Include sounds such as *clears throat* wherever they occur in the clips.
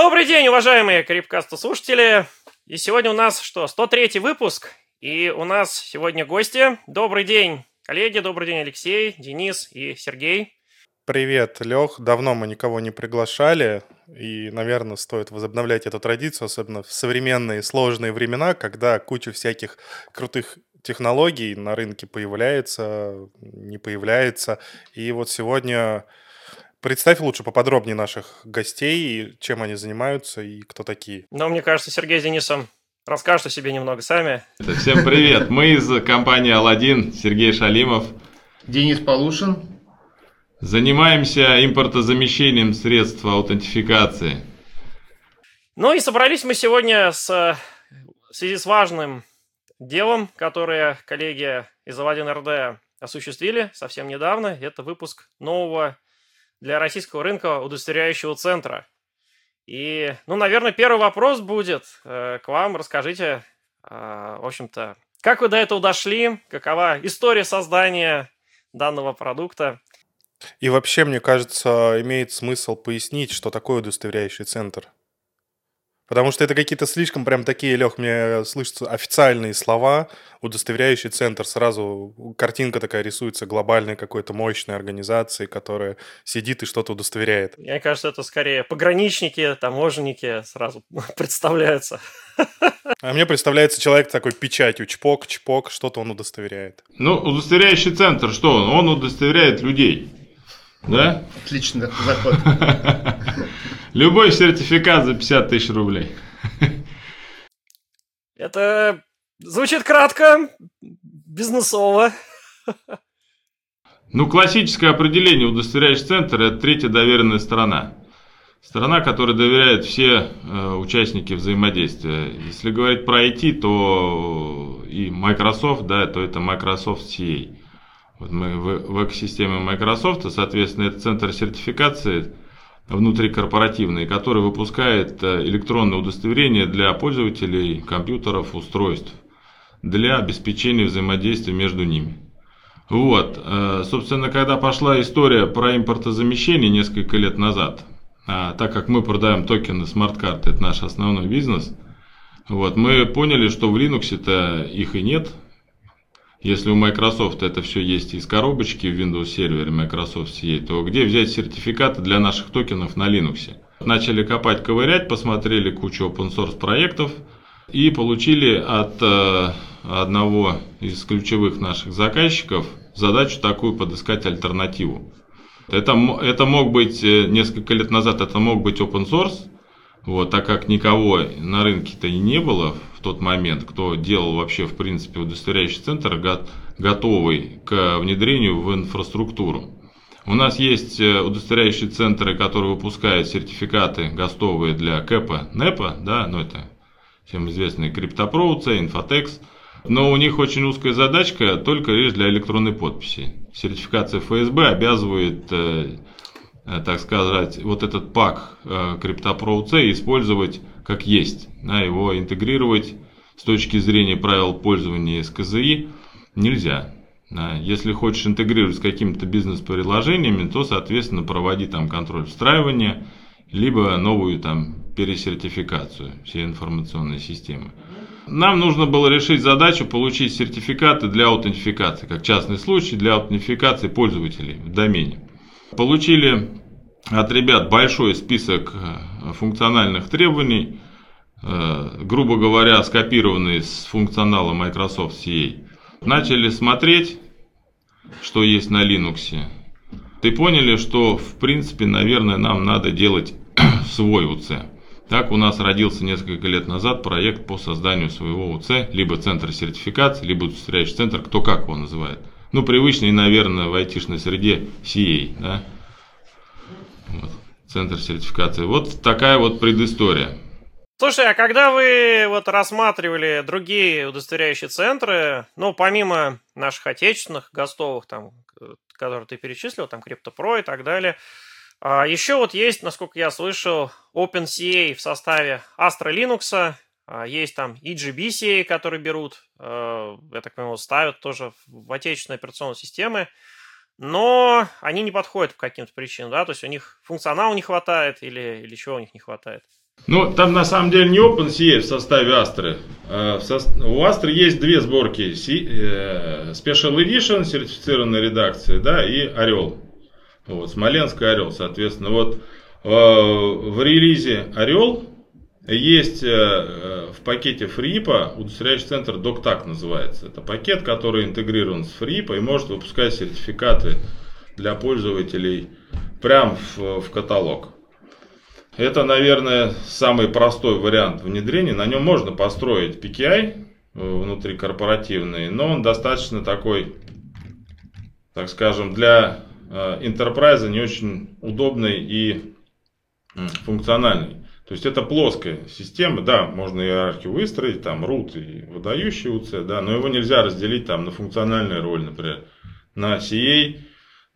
Добрый день, уважаемые Крипкаста слушатели. И сегодня у нас что, 103 выпуск. И у нас сегодня гости. Добрый день, коллеги, добрый день, Алексей, Денис и Сергей. Привет, Лех. Давно мы никого не приглашали, и, наверное, стоит возобновлять эту традицию, особенно в современные сложные времена, когда куча всяких крутых технологий на рынке появляется, не появляется. И вот сегодня представь лучше поподробнее наших гостей, чем они занимаются и кто такие. Но мне кажется, Сергей с Денисом расскажут о себе немного сами. Всем привет. Мы из компании Алладин, Сергей Шалимов. Денис Полушин. Занимаемся импортозамещением средств аутентификации. Ну и собрались мы сегодня с, в связи с важным делом, которое коллеги из Алладин РД осуществили совсем недавно. Это выпуск нового для российского рынка удостоверяющего центра. И, ну, наверное, первый вопрос будет э, к вам. Расскажите, э, в общем-то, как вы до этого дошли, какова история создания данного продукта. И вообще, мне кажется, имеет смысл пояснить, что такое удостоверяющий центр. Потому что это какие-то слишком прям такие, Лех, мне слышатся официальные слова, удостоверяющий центр. Сразу картинка такая рисуется глобальной какой-то мощной организации, которая сидит и что-то удостоверяет. Мне кажется, это скорее пограничники, таможенники сразу *laughs* представляются. *laughs* А мне представляется человек такой печатью, чпок, чпок, что-то он удостоверяет. Ну, удостоверяющий центр, что он? Он удостоверяет людей. Да? Отличный заход. *laughs* Любой сертификат за 50 тысяч рублей. *laughs* Это звучит кратко, бизнесово. Ну, классическое определение удостоверяющий центр – это третья доверенная сторона. Сторона, которой доверяют все э, участники взаимодействия. Если говорить про IT, то и Microsoft, да, то это Microsoft CA. Вот мы в, в экосистеме Microsoft, соответственно, это центр сертификации – внутрикорпоративный, который выпускает э, электронное удостоверение для пользователей компьютеров, устройств, для обеспечения взаимодействия между ними. Вот, э, собственно, когда пошла история про импортозамещение несколько лет назад, а, так как мы продаем токены смарт-карты, это наш основной бизнес, вот, мы поняли, что в Linux-то их и нет, если у Microsoft это все есть из коробочки в Windows сервере Microsoft CA, то где взять сертификаты для наших токенов на Linux? Начали копать, ковырять, посмотрели кучу open source проектов и получили от э, одного из ключевых наших заказчиков задачу такую подыскать альтернативу. Это, это мог быть э, несколько лет назад, это мог быть open source, вот, так как никого на рынке-то и не было в тот момент, кто делал вообще, в принципе, удостоверяющий центр, готовый к внедрению в инфраструктуру. У нас есть э, удостоверяющие центры, которые выпускают сертификаты гостовые для КЭПа, НЭПа, да, ну это всем известные CryptoPro, Infotex, но у них очень узкая задачка только лишь для электронной подписи. Сертификация ФСБ обязывает Э, так сказать, вот этот пак CryptoPro э, C использовать как есть, да, его интегрировать с точки зрения правил пользования с КЗИ нельзя. Если хочешь интегрировать с какими-то бизнес-приложениями, то, соответственно, проводи там контроль встраивания, либо новую там пересертификацию всей информационной системы. Нам нужно было решить задачу получить сертификаты для аутентификации, как частный случай для аутентификации пользователей в домене. Получили от ребят большой список э, функциональных требований, э, грубо говоря, скопированные с функционала Microsoft CA. Начали смотреть, что есть на Linux. И поняли, что в принципе, наверное, нам надо делать *clears throat* свой УЦ. Так у нас родился несколько лет назад проект по созданию своего УЦ, либо центр сертификации, либо удостоверяющий центр, кто как его называет. Ну, привычный, наверное, в айтишной среде CA, да? Вот. Центр сертификации. Вот такая вот предыстория. Слушай, а когда вы вот рассматривали другие удостоверяющие центры, ну, помимо наших отечественных, гостовых, там, которые ты перечислил, там, CryptoPro и так далее, а еще вот есть, насколько я слышал, OpenCA в составе Astra Linux, есть там EGBCA, которые берут, э, я так понимаю, ставят тоже в отечественные операционные системы, но они не подходят по каким-то причинам, да, то есть у них функционала не хватает или, или чего у них не хватает. Ну, там на самом деле не OpenCA в составе Astra. А у Astra есть две сборки. Э, Special Edition, сертифицированной редакции, да, и Орел. Вот, Смоленск и Орел, соответственно. Вот э, в релизе Орел есть э, в пакете FreePA удостоверяющий центр DocTac называется. Это пакет, который интегрирован с FreePA и может выпускать сертификаты для пользователей прямо в, в каталог. Это, наверное, самый простой вариант внедрения. На нем можно построить PKI внутри корпоративный, но он достаточно такой, так скажем, для э, enterprise не очень удобный и функциональный. То есть это плоская система, да, можно иерархию выстроить, там root и выдающий UC, да, но его нельзя разделить там на функциональные роли, например, на CA,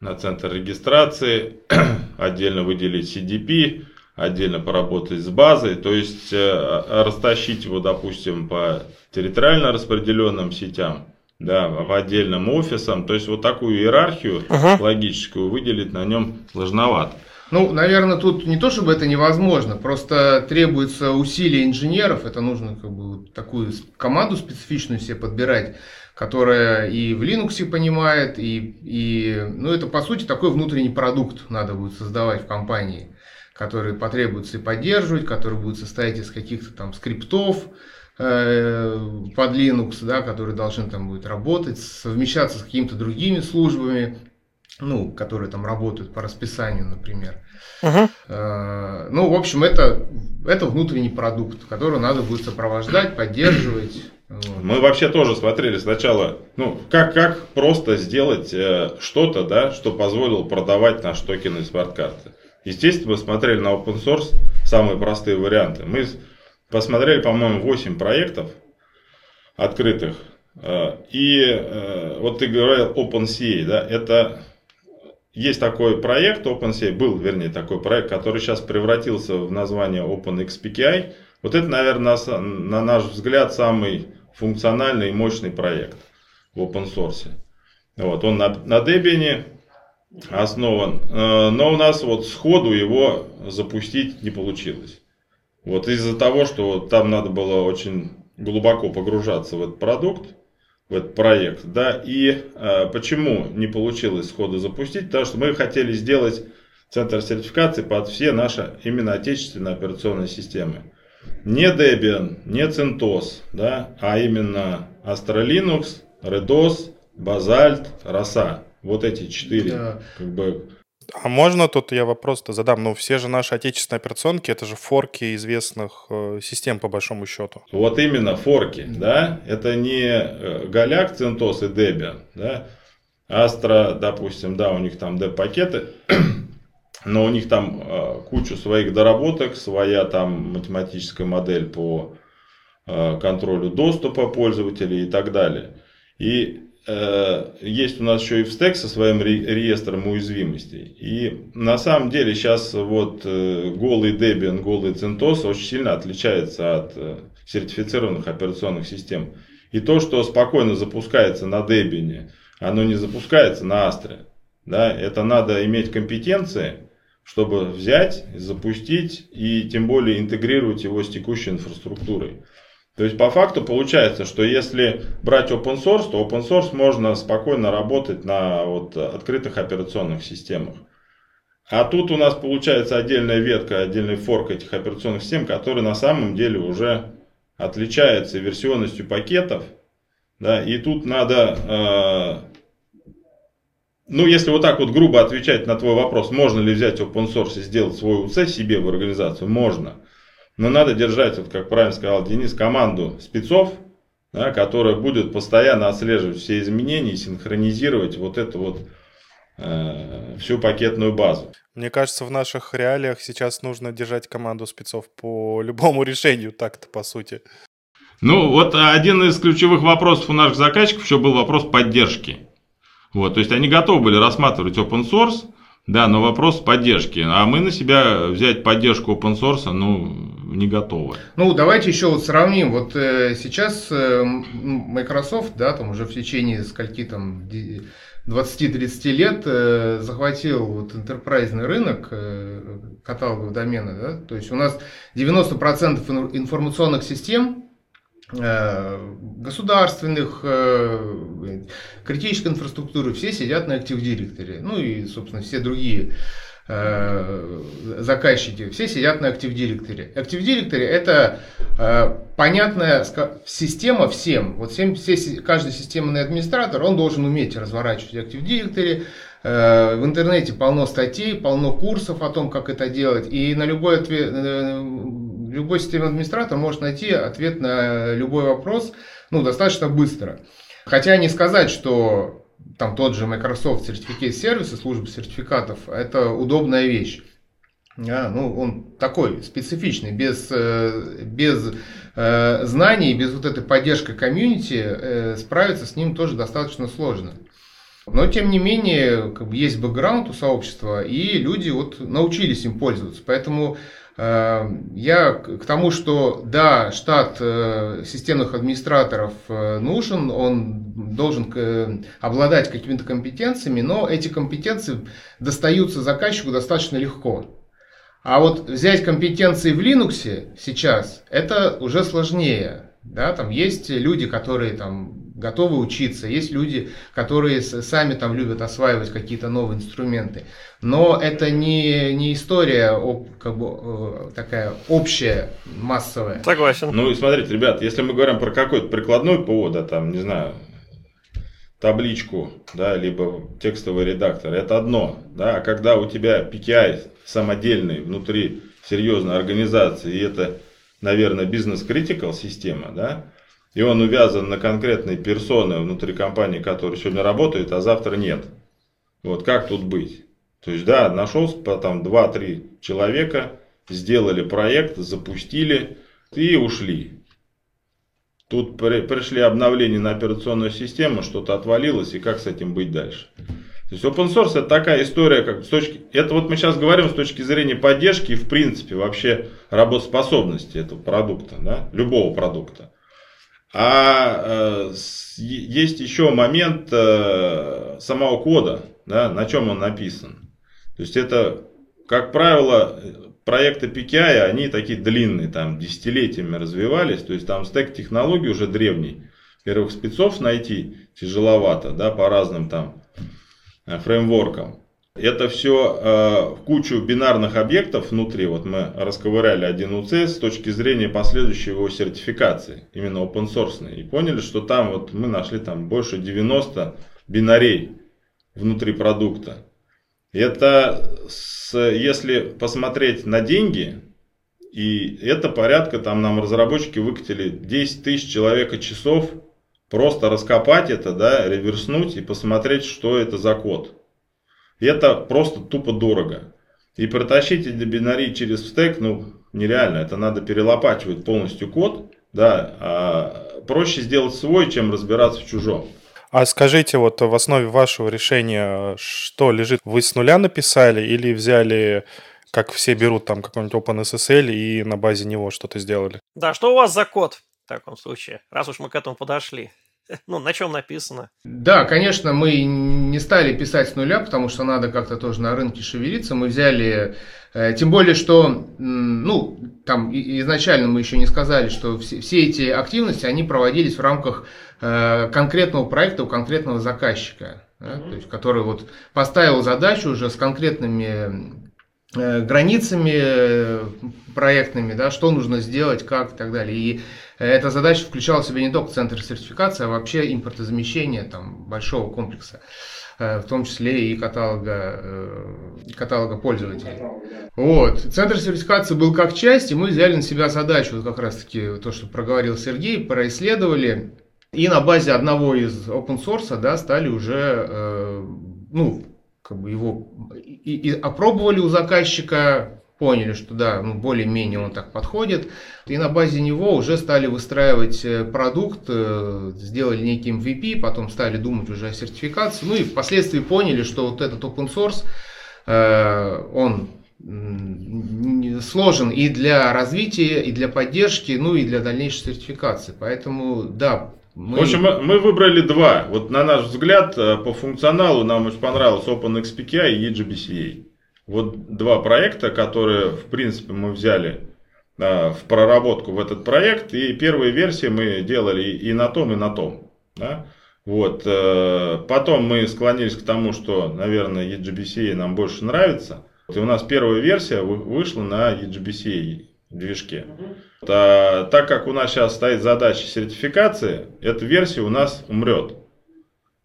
на центр регистрации, *clears throat* отдельно выделить CDP, отдельно поработать с базой, то есть э, растащить его, допустим, по территориально распределенным сетям, да, по отдельным офисам, то есть вот такую иерархию uh-huh. логическую выделить на нем сложновато. Ну, наверное, тут не то, чтобы это невозможно, просто требуется усилия инженеров, это нужно как бы такую команду специфичную себе подбирать, которая и в Linux понимает, и, и ну, это по сути такой внутренний продукт надо будет создавать в компании которые потребуется и поддерживать, который будет состоять из каких-то там скриптов э, под Linux, да, которые должны там будет работать, совмещаться с какими-то другими службами, ну, которые там работают по расписанию, например. Uh-huh. Э, ну, в общем, это, это внутренний продукт, который надо будет сопровождать, поддерживать. Вот. Мы вообще тоже смотрели сначала, ну, как, как просто сделать э, что-то, да, что позволило продавать наш токен и смарт-карты. Естественно, мы смотрели на open source самые простые варианты. Мы посмотрели, по-моему, 8 проектов открытых. Э, и э, вот ты говорил OpenCA, да, это есть такой проект, OpenCA был, вернее, такой проект, который сейчас превратился в название OpenXPKI. Вот это, наверное, на, на наш взгляд, самый функциональный и мощный проект в open source. Вот, он на, на Debian основан. Э, но у нас вот сходу его запустить не получилось. Вот из-за того, что там надо было очень глубоко погружаться в этот продукт, в этот проект, да, и э, почему не получилось сходу запустить, потому что мы хотели сделать центр сертификации под все наши именно отечественные операционные системы. Не Debian, не CentOS, да, а именно Astra Linux, RedOS, Basalt, Rosa. Вот эти четыре, да. как бы... А можно тут я вопрос-то задам? Ну, все же наши отечественные операционки, это же форки известных э, систем, по большому счету. Вот именно форки, да? Это не э, Галяк, Центос и Debian, да? Астра, допустим, да, у них там D-пакеты, *clears throat* но у них там э, кучу своих доработок, своя там математическая модель по э, контролю доступа пользователей и так далее. И есть у нас еще и в стек со своим реестром уязвимостей. И на самом деле сейчас вот э, голый Debian, голый CentOS очень сильно отличается от э, сертифицированных операционных систем. И то, что спокойно запускается на Debian, оно не запускается на Astra. Да, это надо иметь компетенции, чтобы взять, запустить и тем более интегрировать его с текущей инфраструктурой. То есть по факту получается, что если брать open source, то open source можно спокойно работать на вот открытых операционных системах. А тут у нас получается отдельная ветка, отдельный форк этих операционных систем, который на самом деле уже отличается версионностью пакетов. Да, и тут надо, э, ну если вот так вот грубо отвечать на твой вопрос, можно ли взять open source и сделать свой УЦ себе в организацию, можно. Но надо держать, вот как правильно сказал Денис, команду спецов, да, которая будет постоянно отслеживать все изменения и синхронизировать вот эту вот э, всю пакетную базу. Мне кажется, в наших реалиях сейчас нужно держать команду спецов по *laughs* любому решению, так-то по сути. Ну, вот один из ключевых вопросов у наших заказчиков еще был вопрос поддержки. Вот, то есть они готовы были рассматривать open source, Да, но вопрос поддержки. А мы на себя взять поддержку open source, ну, не готовы. Ну, давайте еще вот сравним. Вот э, сейчас э, Microsoft, да, там уже в течение скольки там 20-30 лет э, захватил вот интерпрайзный рынок э, каталогов домена, да, то есть у нас 90% информационных систем государственных, э, критической инфраструктуры, все сидят на Active Directory, ну и, собственно, все другие Э, заказчики, все сидят на Active Directory. Active Directory это э, понятная система всем. Вот всем, все, каждый системный администратор, он должен уметь разворачивать Active Directory. Э, в интернете полно статей, полно курсов о том, как это делать. И на любой ответ, э, любой системный администратор может найти ответ на любой вопрос ну, достаточно быстро. Хотя не сказать, что там тот же Microsoft Certificate Service, служба сертификатов, это удобная вещь. А, ну, он такой специфичный, без, э, без э, знаний, без вот этой поддержки комьюнити э, справиться с ним тоже достаточно сложно. Но, тем не менее, как бы есть бэкграунд у сообщества, и люди вот научились им пользоваться. Поэтому я к тому, что да, штат э, системных администраторов э, нужен, он должен обладать какими-то компетенциями, но эти компетенции достаются заказчику достаточно легко. А вот взять компетенции в Linux сейчас, это уже сложнее. Да, там есть люди, которые там готовы учиться, есть люди, которые сами там любят осваивать какие-то новые инструменты. Но это не, не история как бы, э, такая общая, массовая. Согласен. Ну и смотрите, ребят, если мы говорим про какой-то прикладной ПО, да, там, не знаю, табличку, да, либо текстовый редактор, это одно, да, а когда у тебя PKI самодельный внутри серьезной организации, и это, наверное, бизнес-критикал система, да, и он увязан на конкретные персоны внутри компании, которые сегодня работают, а завтра нет. Вот как тут быть? То есть, да, нашелся там 2-3 человека, сделали проект, запустили и ушли. Тут при, пришли обновления на операционную систему, что-то отвалилось, и как с этим быть дальше? То есть open source это такая история, как с точки, это вот мы сейчас говорим с точки зрения поддержки и в принципе вообще работоспособности этого продукта, да, любого продукта. А э, есть еще момент э, самого кода, да, на чем он написан. То есть это, как правило, проекты PKI, они такие длинные, там десятилетиями развивались, то есть там стек технологий уже древний. Первых спецов найти тяжеловато, да, по разным там э, фреймворкам. Это все э, кучу бинарных объектов внутри. Вот мы расковыряли один УЦ с точки зрения последующей его сертификации, именно open source. И поняли, что там вот мы нашли там больше 90 бинарей внутри продукта. Это с, если посмотреть на деньги, и это порядка, там нам разработчики выкатили 10 тысяч человека часов, просто раскопать это, да, реверснуть и посмотреть, что это за код. И это просто тупо дорого. И протащить эти бинарии через стек, ну, нереально. Это надо перелопачивать полностью код. Да, а проще сделать свой, чем разбираться в чужом. А скажите, вот в основе вашего решения что лежит? Вы с нуля написали или взяли, как все берут там какой-нибудь OpenSSL и на базе него что-то сделали? Да, что у вас за код в таком случае, раз уж мы к этому подошли? *laughs* Ну, на чем написано? Да, конечно, мы не стали писать с нуля, потому что надо как-то тоже на рынке шевелиться. Мы взяли, э, тем более, что, ну, там изначально мы еще не сказали, что все, все эти активности, они проводились в рамках э, конкретного проекта у конкретного заказчика, да, то есть, который вот поставил задачу уже с конкретными границами проектными, да, что нужно сделать, как и так далее. И эта задача включала в себя не только центр сертификации, а вообще импортозамещение там, большого комплекса, э, в том числе и каталога, э, каталога пользователей. Вот. Центр сертификации был как часть, и мы взяли на себя задачу, вот как раз таки то, что проговорил Сергей, происследовали, и на базе одного из open source да, стали уже э, ну, как бы его и, и опробовали у заказчика, поняли, что да, ну, более-менее он так подходит, и на базе него уже стали выстраивать э, продукт, э, сделали некий MVP, потом стали думать уже о сертификации, ну и впоследствии поняли, что вот этот open source он сложен и для развития, и для поддержки, ну и для дальнейшей сертификации. Поэтому, да, мы... В общем, мы выбрали два. Вот на наш взгляд, э, по функционалу нам очень понравилось OpenXPKI и eGBCA. Вот два проекта, которые, в принципе, мы взяли э, в проработку в этот проект. И первые версии мы делали и на том, и на том. Да? Вот. Э, потом мы склонились к тому, что, наверное, eGBCA нам больше нравится. И у нас первая версия вышла на eGBCA движке. А, так как у нас сейчас стоит задача сертификации, эта версия у нас умрет.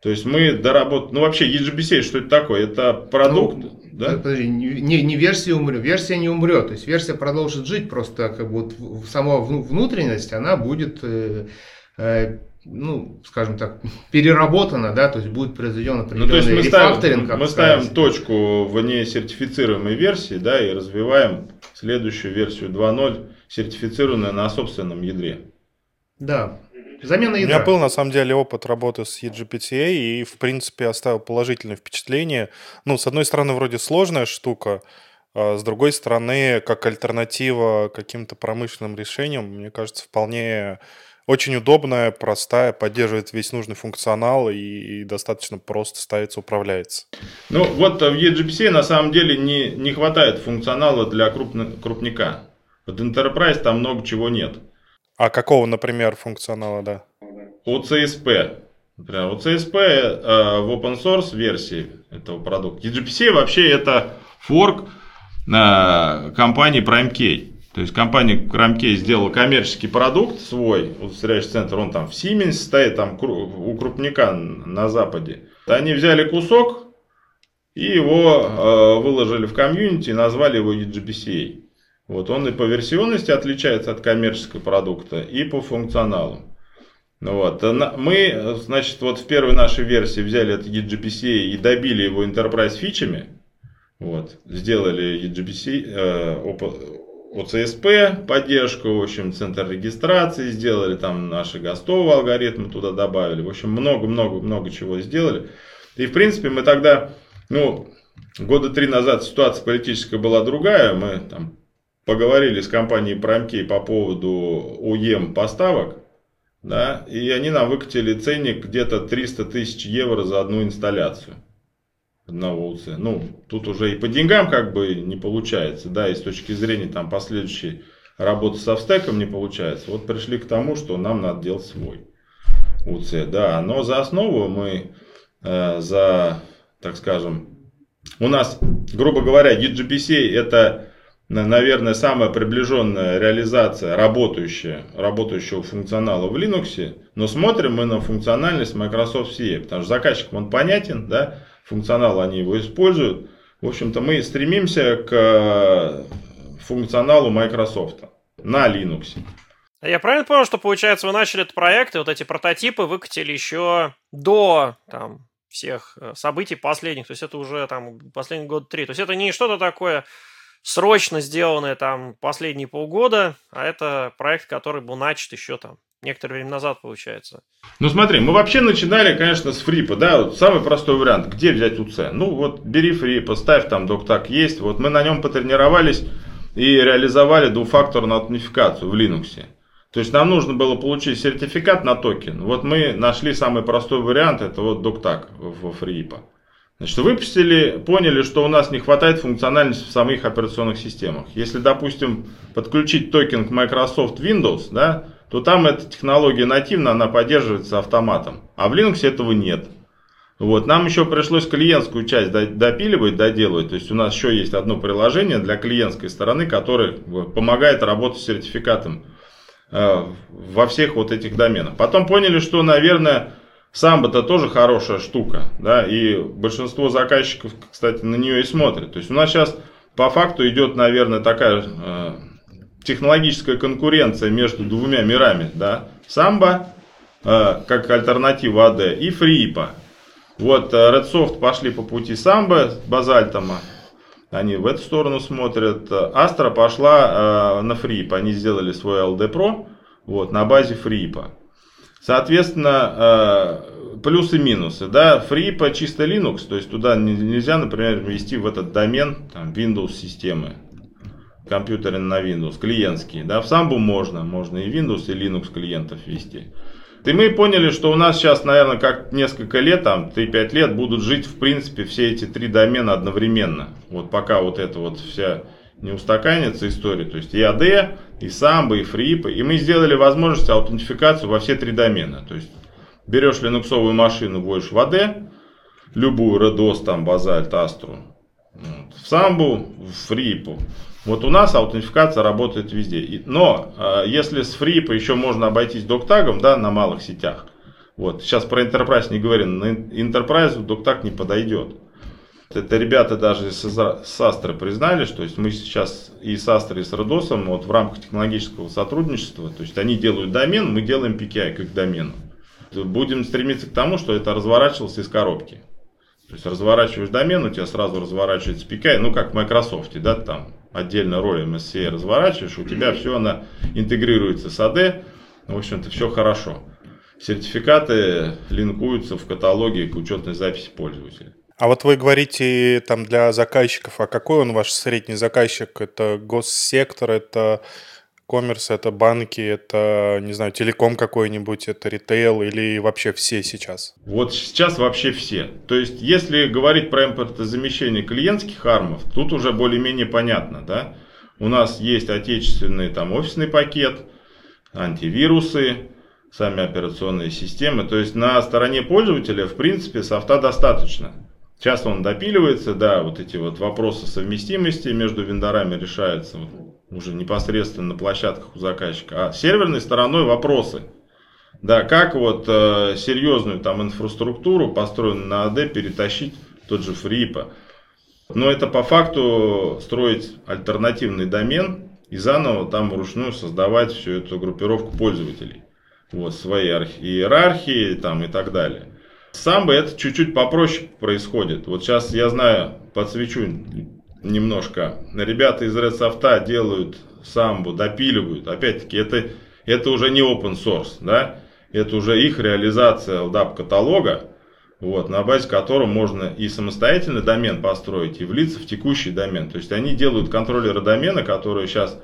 То есть мы доработаем... Ну вообще EGBC что это такое? Это продукт... Ну, да? Подожди, не, не версия умрет, версия не умрет. То есть версия продолжит жить, просто как бы вот сама внутренность, она будет э, э, ну, скажем так, переработана, да, то есть будет произведен определенный ну, то есть мы. Ставим, мы ставим точку в несертифицируемой версии, да, и развиваем следующую версию 2.0, сертифицированную на собственном ядре. Да, замена ядра. У меня был, на самом деле, опыт работы с eGPTA, и, в принципе, оставил положительное впечатление. Ну, с одной стороны, вроде сложная штука, а с другой стороны, как альтернатива каким-то промышленным решениям, мне кажется, вполне очень удобная, простая, поддерживает весь нужный функционал и, и достаточно просто ставится, управляется. Ну вот в eGPC на самом деле не, не хватает функционала для крупно, крупника. Вот Enterprise там много чего нет. А какого, например, функционала, да? У CSP. Например, у CSP э, в open source версии этого продукта. eGPC вообще это форк э, компании PrimeKey. То есть компания Крамке сделала коммерческий продукт свой, удостоверяющий центр, он там в Siemens стоит, там у крупника на Западе. Они взяли кусок и его э, выложили в комьюнити и назвали его eGBCA. Вот он и по версионности отличается от коммерческого продукта, и по функционалу. Вот. Мы, значит, вот в первой нашей версии взяли этот eGBCA и добили его enterprise фичами. Вот. Сделали eGBC, э, ОЦСП поддержку, в общем, центр регистрации сделали, там наши гостовые алгоритмы туда добавили. В общем, много-много-много чего сделали. И, в принципе, мы тогда, ну, года три назад ситуация политическая была другая. Мы там поговорили с компанией PrimeKey по поводу УЕМ поставок. Да, и они нам выкатили ценник где-то 300 тысяч евро за одну инсталляцию одного УЦ. Ну, тут уже и по деньгам как бы не получается, да, и с точки зрения там последующей работы со встеком не получается. Вот пришли к тому, что нам надо делать свой УЦ, да, но за основу мы э, за, так скажем, у нас, грубо говоря, eGPC это, наверное, самая приближенная реализация работающая, работающего функционала в Linux, но смотрим мы на функциональность Microsoft CE, потому что заказчик он понятен, да, функционал они его используют. В общем-то, мы стремимся к э, функционалу Microsoft на Linux. Я правильно понял, что, получается, вы начали этот проект, и вот эти прототипы выкатили еще до там, всех э, событий последних, то есть это уже там последний год три. То есть это не что-то такое срочно сделанное там последние полгода, а это проект, который был начат еще там некоторое время назад, получается. Ну смотри, мы вообще начинали, конечно, с фрипа, да, вот самый простой вариант, где взять УЦ? Ну вот бери фрипа, ставь там доктак есть, вот мы на нем потренировались и реализовали двухфакторную аутентификацию в Linux. То есть нам нужно было получить сертификат на токен. Вот мы нашли самый простой вариант, это вот Dogtag во FreeIPA. Значит, выпустили, поняли, что у нас не хватает функциональности в самих операционных системах. Если, допустим, подключить токен к Microsoft Windows, да, то там эта технология нативно, она поддерживается автоматом. А в Linux этого нет. Вот. Нам еще пришлось клиентскую часть допиливать, доделывать. То есть у нас еще есть одно приложение для клиентской стороны, которое помогает работать с сертификатом э, во всех вот этих доменах. Потом поняли, что, наверное, самбо-то тоже хорошая штука. Да, и большинство заказчиков, кстати, на нее и смотрят. То есть у нас сейчас по факту идет, наверное, такая э, технологическая конкуренция между двумя мирами, да, самбо э, как альтернатива АД и фрипа. Вот э, Redsoft пошли по пути самбо с базальтом, они в эту сторону смотрят. Астра пошла э, на фрип, они сделали свой LD Pro вот, на базе фрипа. Соответственно, э, плюсы и минусы. Да, по чисто Linux, то есть туда нельзя, например, ввести в этот домен там, Windows системы, компьютеры на Windows, клиентские. Да, в Sambu можно, можно и Windows, и Linux клиентов ввести. И мы поняли, что у нас сейчас, наверное, как несколько лет, там 3-5 лет, будут жить, в принципе, все эти три домена одновременно. Вот пока вот эта вот вся не устаканится история. То есть и AD, и Samba, и FreeP. И мы сделали возможность аутентификацию во все три домена. То есть берешь линуксовую машину, вводишь в AD, любую Redos, там, Basalt, Astro, вот, в Sambu, в FreeP. Вот у нас аутентификация работает везде. Но э, если с FreeP еще можно обойтись доктагом, да, на малых сетях, вот, сейчас про Enterprise не говорим, на Enterprise доктаг не подойдет. Это ребята даже с Астры признали, что есть мы сейчас и с Астрой, и с Родосом вот в рамках технологического сотрудничества, то есть они делают домен, мы делаем PKI как домен. Будем стремиться к тому, что это разворачивалось из коробки. То есть разворачиваешь домен, у тебя сразу разворачивается PKI, ну как в Microsoft, да, там отдельно роль MSCA разворачиваешь, у тебя все она интегрируется с AD, в общем-то все хорошо. Сертификаты линкуются в каталоге к учетной записи пользователя. А вот вы говорите там для заказчиков, а какой он ваш средний заказчик? Это госсектор, это коммерс, это банки, это, не знаю, телеком какой-нибудь, это ритейл или вообще все сейчас? Вот сейчас вообще все. То есть, если говорить про импортозамещение клиентских армов, тут уже более-менее понятно, да? У нас есть отечественный там офисный пакет, антивирусы, сами операционные системы. То есть, на стороне пользователя, в принципе, софта достаточно. Часто он допиливается, да, вот эти вот вопросы совместимости между вендорами решаются уже непосредственно на площадках у заказчика. А серверной стороной вопросы. Да, как вот э, серьезную там инфраструктуру, построенную на AD, перетащить тот же FreePA. Но это по факту строить альтернативный домен и заново там вручную создавать всю эту группировку пользователей. Вот, свои иерархии там и так далее. Самбо это чуть-чуть попроще происходит. Вот сейчас я знаю, подсвечу немножко. Ребята из Red Soft делают самбу, допиливают. Опять-таки, это, это уже не open source, да? Это уже их реализация LDAP каталога, вот, на базе которого можно и самостоятельный домен построить, и влиться в текущий домен. То есть они делают контроллеры домена, которые сейчас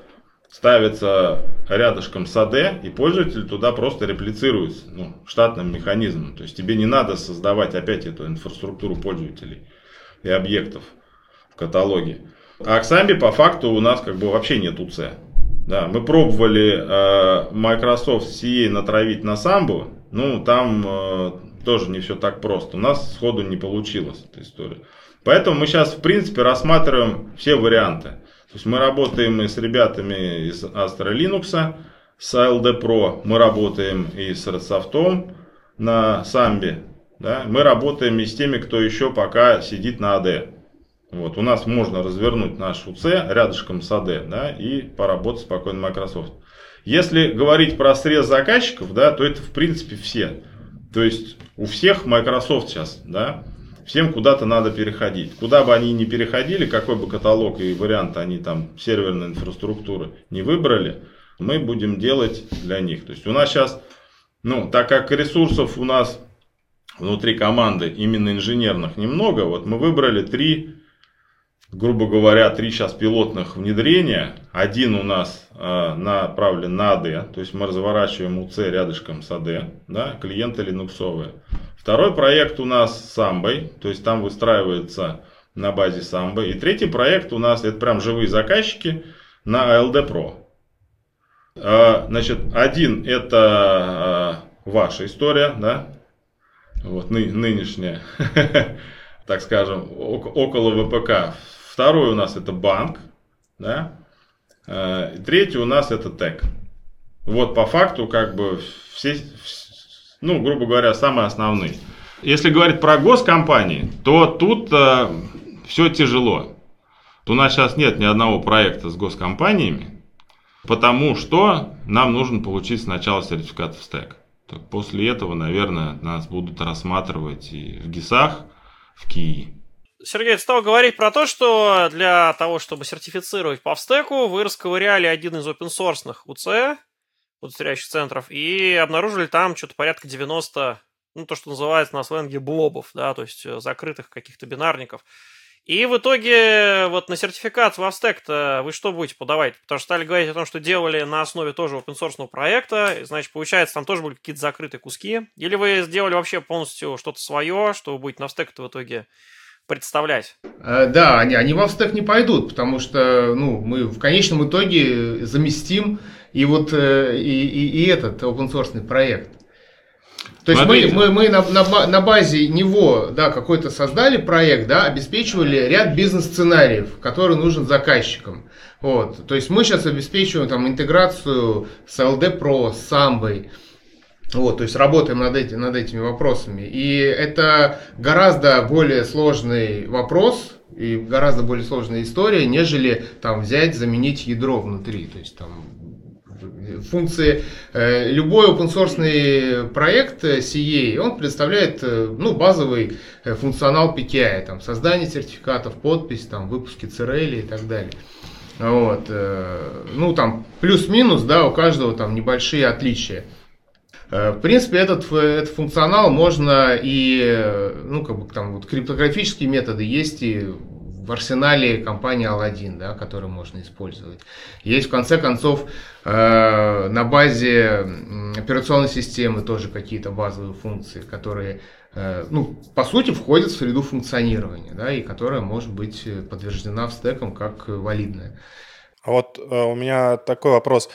ставится рядышком с AD, и пользователь туда просто реплицируется ну, штатным механизмом. То есть тебе не надо создавать опять эту инфраструктуру пользователей и объектов в каталоге. А к Xambi по факту у нас как бы вообще нет УЦ. Да, мы пробовали э, Microsoft CA натравить на Sambu, ну там э, тоже не все так просто. У нас сходу не получилось эта история. Поэтому мы сейчас в принципе рассматриваем все варианты. То есть мы работаем и с ребятами из Astra Linux, с ALD Pro, мы работаем и с Redsoft на Самбе. Да? Мы работаем и с теми, кто еще пока сидит на AD. Вот, у нас можно развернуть наш УЦ рядышком с AD да, и поработать спокойно Microsoft. Если говорить про срез заказчиков, да, то это в принципе все. То есть у всех Microsoft сейчас, да, всем куда-то надо переходить. Куда бы они ни переходили, какой бы каталог и вариант они там серверной инфраструктуры не выбрали, мы будем делать для них. То есть у нас сейчас, ну, так как ресурсов у нас внутри команды именно инженерных немного, вот мы выбрали три, грубо говоря, три сейчас пилотных внедрения. Один у нас э, направлен на AD, то есть мы разворачиваем УЦ рядышком с AD, да, клиенты линуксовые. Второй проект у нас с Самбой, то есть там выстраивается на базе Самбы. И третий проект у нас, это прям живые заказчики на ALD Pro. А, значит, один это а, ваша история, да, вот ны, нынешняя, *laughs* так скажем, около ВПК. Второй у нас это банк, да, а, третий у нас это ТЭК. Вот по факту как бы все, ну, грубо говоря, самые основные. Если говорить про госкомпании, то тут э, все тяжело. У нас сейчас нет ни одного проекта с госкомпаниями, потому что нам нужно получить сначала сертификат в стек. После этого, наверное, нас будут рассматривать и в ГИСах, в КИИ. Сергей, ты стал говорить про то, что для того, чтобы сертифицировать по стеку, вы расковыряли один из open source УЦ, удостоверяющих центров, и обнаружили там что-то порядка 90, ну, то, что называется на сленге блобов, да, то есть э, закрытых каких-то бинарников. И в итоге вот на сертификацию в Avstack вы что будете подавать? Потому что стали говорить о том, что делали на основе тоже open source проекта, значит, получается, там тоже были какие-то закрытые куски. Или вы сделали вообще полностью что-то свое, что вы будете на Avstack в итоге представлять? Э, да, они, они в Avstack не пойдут, потому что ну, мы в конечном итоге заместим и вот э, и, и, и этот open source проект. То есть мы, мы, мы на, на, на базе него да, какой-то создали проект, да, обеспечивали ряд бизнес-сценариев, которые нужен заказчикам. Вот. То есть мы сейчас обеспечиваем там, интеграцию с LD Pro, с Samba. Вот, то есть работаем над, эти, над этими вопросами. И это гораздо более сложный вопрос и гораздо более сложная история, нежели там взять, заменить ядро внутри. То есть там функции. Э, любой open source проект э, CA, он представляет э, ну, базовый функционал PKI, там, создание сертификатов, подпись, там, выпуски CRL и так далее. Вот. Ну, там, плюс-минус, да, у каждого там небольшие отличия. В принципе, этот, этот функционал можно и, ну, как бы там вот криптографические методы есть и в арсенале компании Aladdin, да, который можно использовать. Есть, в конце концов, э, на базе операционной системы тоже какие-то базовые функции, которые, э, ну, по сути, входят в среду функционирования, да, и которая может быть подтверждена в стеком как валидная. А вот э, у меня такой вопрос.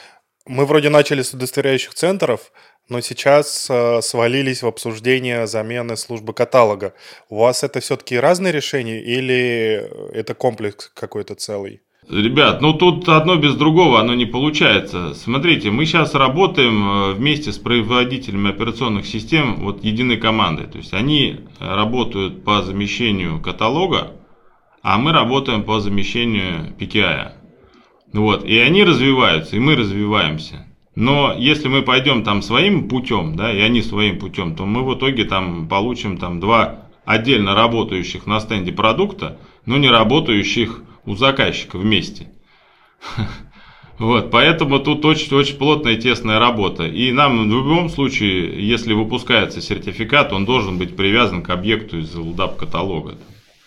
Мы вроде начали с удостоверяющих центров, но сейчас э, свалились в обсуждение замены службы каталога. У вас это все-таки разные решения или это комплекс какой-то целый? Ребят, ну тут одно без другого, оно не получается. Смотрите, мы сейчас работаем э, вместе с производителями операционных систем вот единой командой. То есть они работают по замещению каталога, а мы работаем по замещению PKI. Вот, и они развиваются, и мы развиваемся. Но если мы пойдем там своим путем, да, и они своим путем, то мы в итоге там получим там два отдельно работающих на стенде продукта, но не работающих у заказчика вместе. *laughs* Вот, поэтому тут очень-очень плотная и тесная работа. И нам в любом случае, если выпускается сертификат, он должен быть привязан к объекту из LDAP каталога.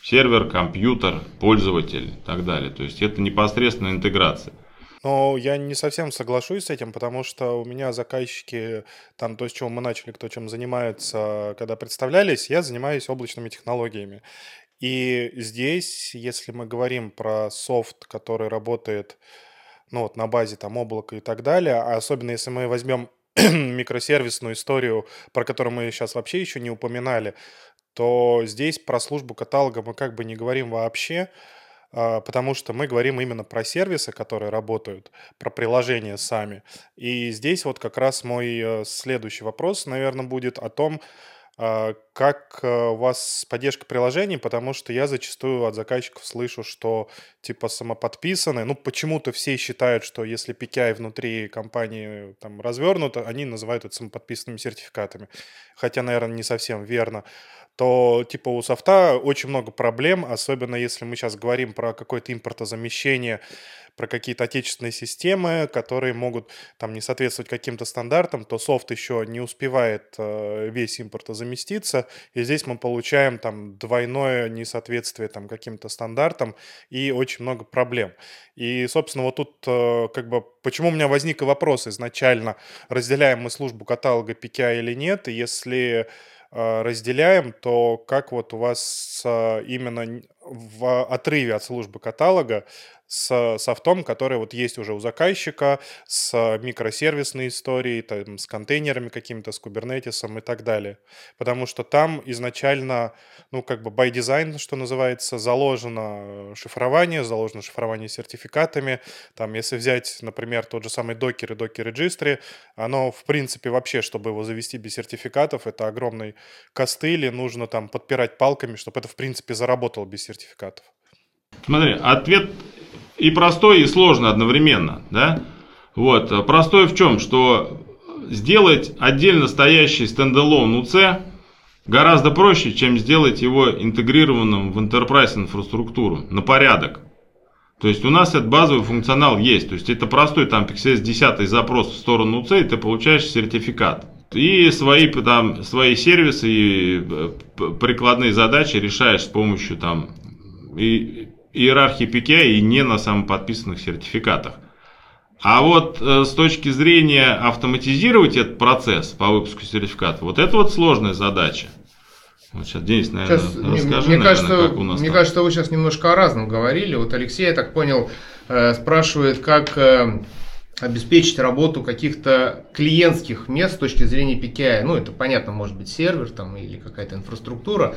Сервер, компьютер, пользователь и так далее. То есть это непосредственная интеграция. Но я не совсем соглашусь с этим, потому что у меня заказчики, там то, с чего мы начали, кто чем занимается, когда представлялись, я занимаюсь облачными технологиями. И здесь, если мы говорим про софт, который работает ну, вот, на базе там облака и так далее, а особенно если мы возьмем *clears throat* микросервисную историю, про которую мы сейчас вообще еще не упоминали, то здесь про службу каталога мы как бы не говорим вообще, потому что мы говорим именно про сервисы, которые работают, про приложения сами. И здесь вот как раз мой э, следующий вопрос, наверное, будет о том, а, как э, у вас поддержка приложений, потому что я зачастую от заказчиков слышу, что типа самоподписанные, ну почему-то все считают, что если PKI внутри компании там развернуто, они называют это самоподписанными сертификатами. Хотя, наверное, не совсем верно то типа у софта очень много проблем, особенно если мы сейчас говорим про какое-то импортозамещение, про какие-то отечественные системы, которые могут там не соответствовать каким-то стандартам, то софт еще не успевает э, весь и здесь мы получаем там двойное несоответствие там каким-то стандартам и очень много проблем. И, собственно, вот тут э, как бы почему у меня возник вопрос изначально, разделяем мы службу каталога PKI или нет, и если Э, разделяем, то как вот у вас именно в отрыве от службы каталога с софтом, который вот есть уже у заказчика, с микросервисной историей, там, с контейнерами какими-то, с кубернетисом и так далее. Потому что там изначально, ну, как бы by design, что называется, заложено шифрование, заложено шифрование сертификатами. Там, если взять, например, тот же самый докер и докер регистри, оно, в принципе, вообще, чтобы его завести без сертификатов, это огромный костыль, и нужно там подпирать палками, чтобы это, в принципе, заработало без сертификатов. Смотри, ответ и простой, и сложный одновременно, да? Вот, простой в чем, что сделать отдельно стоящий стендалон УЦ гораздо проще, чем сделать его интегрированным в enterprise инфраструктуру на порядок. То есть у нас этот базовый функционал есть. То есть это простой там PXS 10 запрос в сторону C, и ты получаешь сертификат. И свои, там, свои сервисы и э, прикладные задачи решаешь с помощью там, и, иерархии PKI и не на самоподписанных сертификатах. А вот э, с точки зрения автоматизировать этот процесс по выпуску сертификата, вот это вот сложная задача. Вот сейчас Денис, наверное, сейчас, расскажи, мне, наверное, кажется, как у нас Мне там. кажется, вы сейчас немножко о разном говорили. Вот Алексей, я так понял, э, спрашивает, как э, обеспечить работу каких-то клиентских мест с точки зрения PKI. Ну, это понятно, может быть сервер там или какая-то инфраструктура.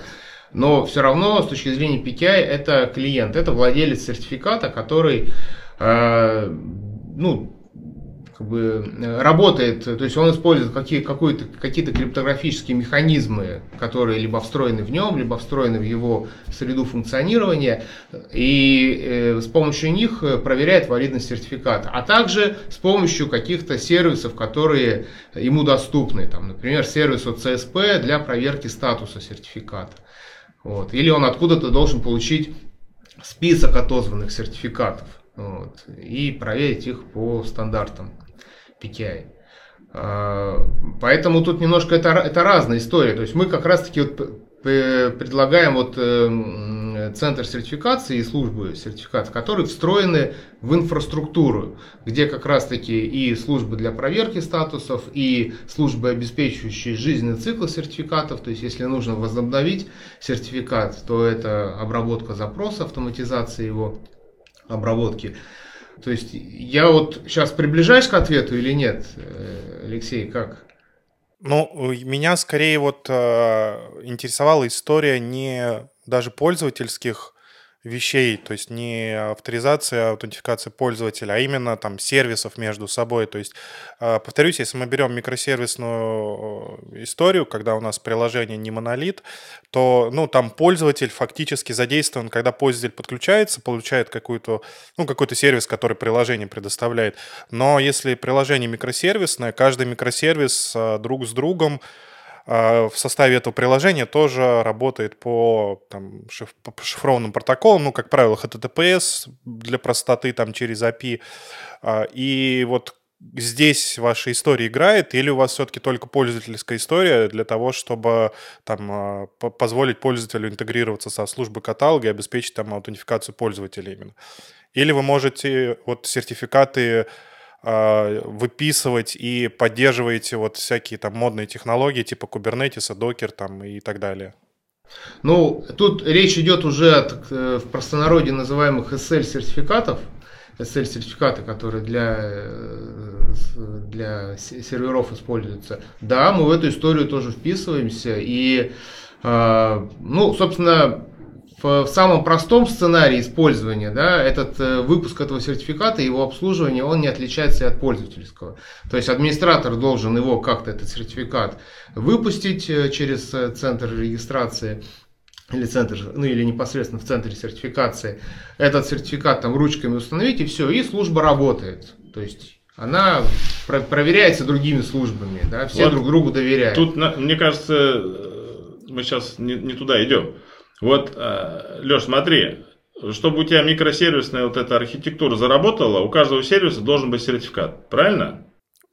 Но все равно с точки зрения PKI это клиент, это владелец сертификата, который э, ну, как бы э, работает, то есть он использует какие, какие-то, какие-то криптографические механизмы, которые либо встроены в нем, либо встроены в его среду функционирования, и э, с помощью них проверяет валидность сертификата, а также с помощью каких-то сервисов, которые ему доступны, там, например, сервис от CSP для проверки статуса сертификата. Вот. Или он откуда-то должен получить список отозванных сертификатов вот, и проверить их по стандартам. PKI. А, поэтому тут немножко это, это разная история. То есть мы как раз-таки вот предлагаем вот э, центр сертификации и службы сертификации, которые встроены в инфраструктуру, где как раз-таки и службы для проверки статусов, и службы, обеспечивающие жизненный цикл сертификатов. То есть если нужно возобновить сертификат, то это обработка запроса, автоматизация его обработки. То есть я вот сейчас приближаюсь к ответу или нет, э, Алексей, как? Ну, меня скорее вот э, интересовала история не даже пользовательских вещей, то есть не авторизация, аутентификация пользователя, а именно там сервисов между собой. То есть, а, повторюсь, если мы берем микросервисную э, историю, когда у нас приложение не монолит, то ну, там пользователь фактически задействован, когда пользователь подключается, получает какую-то, ну, какой-то сервис, который приложение предоставляет. Но если приложение микросервисное, каждый микросервис а, друг с другом а, в составе этого приложения тоже работает по, там, шиф, по шифрованным протоколам, ну, как правило, HTTPS для простоты там через API. А, и вот здесь ваша история играет, или у вас все-таки только пользовательская история для того, чтобы там, а, позволить пользователю интегрироваться со службой каталога и обеспечить там аутентификацию пользователя именно? Или вы можете вот сертификаты а, выписывать и поддерживаете вот всякие там модные технологии типа Kubernetes, Docker там и так далее? Ну, тут речь идет уже от, э, в простонародье называемых SL-сертификатов, SL-сертификаты, которые для, э, для серверов используются. Да, мы в эту историю тоже вписываемся. И, а, ну, собственно, в самом простом сценарии использования, да, этот э, выпуск этого сертификата, его обслуживание, он не отличается и от пользовательского. То есть администратор должен его как-то, этот сертификат, выпустить э, через э, центр регистрации или центр, ну или непосредственно в центре сертификации, этот сертификат там ручками установить и все, и служба работает. То есть она про- проверяется другими службами, да, все вот друг другу доверяют. Тут, мне кажется, мы сейчас не, не туда идем. Вот, э, Леш, смотри, чтобы у тебя микросервисная вот эта архитектура заработала, у каждого сервиса должен быть сертификат, правильно?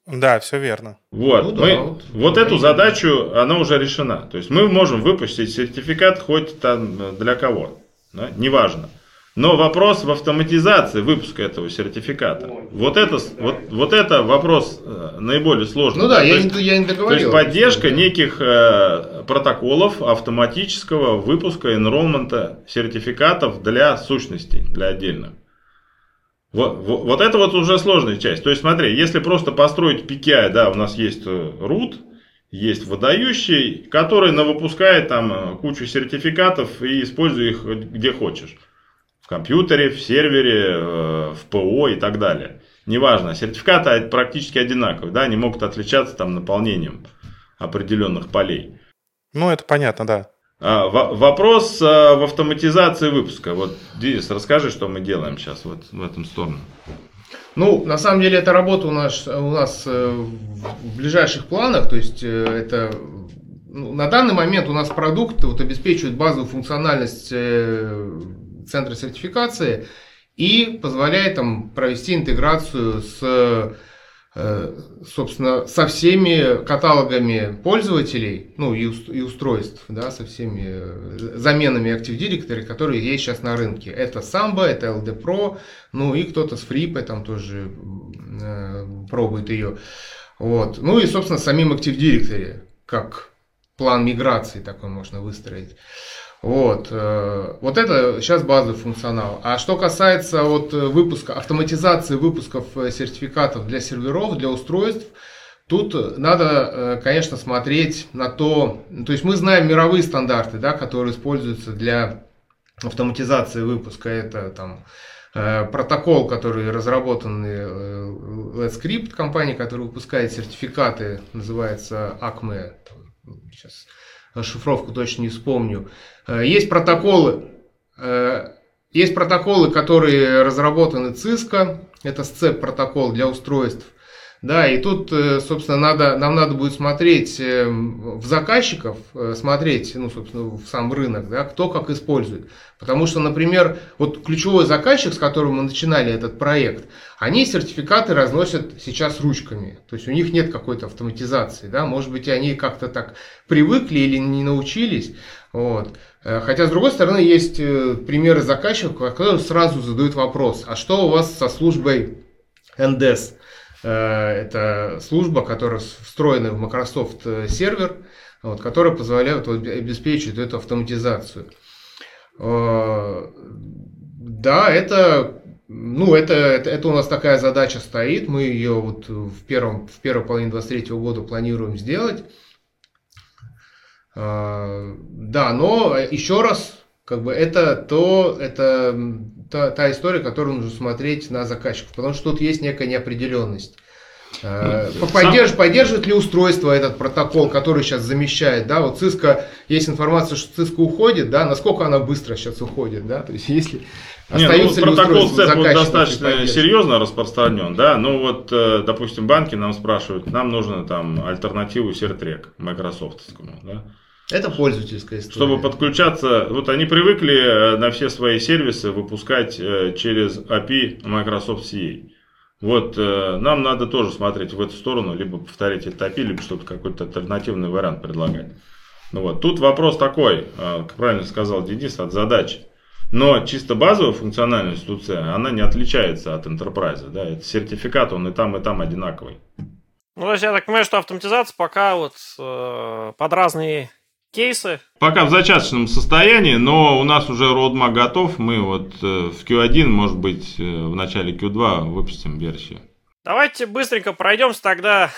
Да, все верно. Вот, ну, мы, да, вот, вот эту задачу, она уже решена. То есть мы можем выпустить сертификат хоть там для кого, да? неважно. Но вопрос в автоматизации выпуска этого сертификата. Вот это, вот, вот это вопрос э, наиболее сложный. Ну да, я, есть, не, я не договорил. То есть поддержка да. неких э, протоколов автоматического выпуска энролмента сертификатов для сущностей, для отдельных. Вот, вот, вот это вот уже сложная часть. То есть смотри, если просто построить PKI, да, у нас есть э, root, есть выдающий, который выпускает там э, кучу сертификатов и используя их где хочешь компьютере, в сервере, э, в ПО и так далее. Неважно, сертификаты практически одинаковые, да, они могут отличаться там наполнением определенных полей. Ну, это понятно, да. А, вопрос а, в автоматизации выпуска. Вот, Денис, расскажи, что мы делаем сейчас вот в этом сторону. Ну, на самом деле, эта работа у нас, у нас э, в ближайших планах, то есть э, это ну, на данный момент у нас продукт вот, обеспечивает базовую функциональность центра сертификации. и позволяет там провести интеграцию с Э, собственно, со всеми каталогами пользователей, ну и, устройств, да, со всеми э, заменами Active Directory, которые есть сейчас на рынке. Это Samba, это LD Pro, ну и кто-то с FreeP там тоже э, пробует ее. Вот. Ну и, собственно, самим Active Directory, как план миграции такой можно выстроить. Вот, э, вот это сейчас базовый функционал. А что касается вот выпуска, автоматизации выпусков э, сертификатов для серверов, для устройств, тут надо, э, конечно, смотреть на то, то есть мы знаем мировые стандарты, да, которые используются для автоматизации выпуска. Это там протокол, который разработан Let's Script, компания, которая выпускает сертификаты, называется ACME. Сейчас шифровку точно не вспомню. Э, есть протоколы, э, есть протоколы, которые разработаны Cisco, это SCEP протокол для устройств. Да, и тут, э, собственно, надо, нам надо будет смотреть в заказчиков, смотреть, ну, собственно, в сам рынок, да, кто как использует. Потому что, например, вот ключевой заказчик, с которым мы начинали этот проект, они сертификаты разносят сейчас ручками. То есть у них нет какой-то автоматизации. Да? Может быть, они как-то так привыкли или не научились. Вот. Э, хотя, с другой стороны, есть э, примеры заказчиков, которые сразу задают вопрос, а что у вас со службой NDS? Э, это служба, которая встроена в Microsoft сервер, вот, которая позволяет вот, обеспечить эту автоматизацию. Да, это, ну, это, это, это у нас такая задача стоит. Мы ее вот в, первом, в первой половине 23 года планируем сделать. Да, но еще раз, как бы это то, это та, та история, которую нужно смотреть на заказчиков, потому что тут есть некая неопределенность. А, ну, Поддерж, сам... Поддерживает ли устройство этот протокол, который сейчас замещает, да, вот Cisco, есть информация, что Cisco уходит, да, насколько она быстро сейчас уходит, да, то есть если не, ну, протокол CEP достаточно серьезно распространен, да, ну вот, э, допустим, банки нам спрашивают, нам нужно там альтернативу Сертрек Microsoftскому, да, это пользовательская история. Чтобы подключаться, вот они привыкли э, на все свои сервисы выпускать э, через API Microsoft CA. Вот э, нам надо тоже смотреть в эту сторону, либо повторить этот API, либо что-то какой-то альтернативный вариант предлагать. Ну вот. Тут вопрос такой, как правильно сказал Денис, от задачи. Но чисто базовая функциональная институция, она не отличается от Enterprise. Да? Это сертификат, он и там, и там одинаковый. Ну, то есть я так понимаю, что автоматизация пока вот э, под разные кейсы. Пока в зачаточном состоянии, но у нас уже roadmap готов. Мы вот э, в Q1, может быть, э, в начале Q2 выпустим версию. Давайте быстренько пройдемся тогда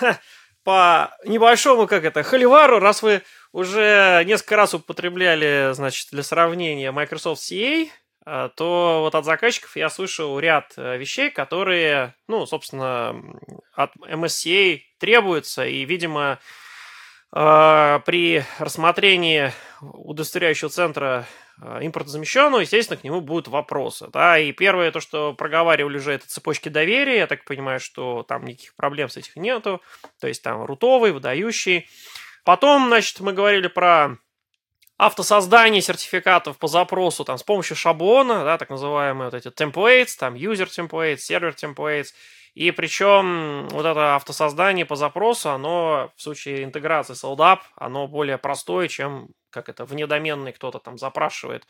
по небольшому, как это, холивару, раз вы уже несколько раз употребляли, значит, для сравнения Microsoft CA, э, то вот от заказчиков я слышал ряд вещей, которые, ну, собственно, от MSCA требуются, и, видимо, а, при рассмотрении удостоверяющего центра а, импортозамещенного, естественно, к нему будут вопросы. Да? И первое, то, что проговаривали уже, это цепочки доверия. Я так понимаю, что там никаких проблем с этих нету. То есть там рутовый, выдающий. Потом, значит, мы говорили про автосоздание сертификатов по запросу там, с помощью шаблона, да, так называемые вот эти templates, там user templates, server templates – и причем вот это автосоздание по запросу, оно в случае интеграции с LDAP, оно более простое, чем как это внедоменный кто-то там запрашивает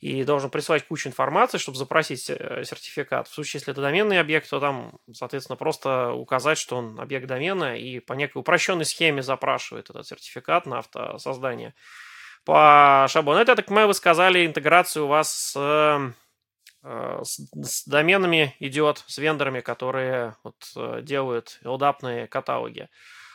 и должен присылать кучу информации, чтобы запросить э, сертификат. В случае, если это доменный объект, то там, соответственно, просто указать, что он объект домена, и по некой упрощенной схеме запрашивает этот сертификат на автосоздание. По шаблону. Это, я так понимаю, вы сказали, интеграцию у вас с Э, с, с доменами идет, с вендорами, которые вот, э, делают LDAP каталоги.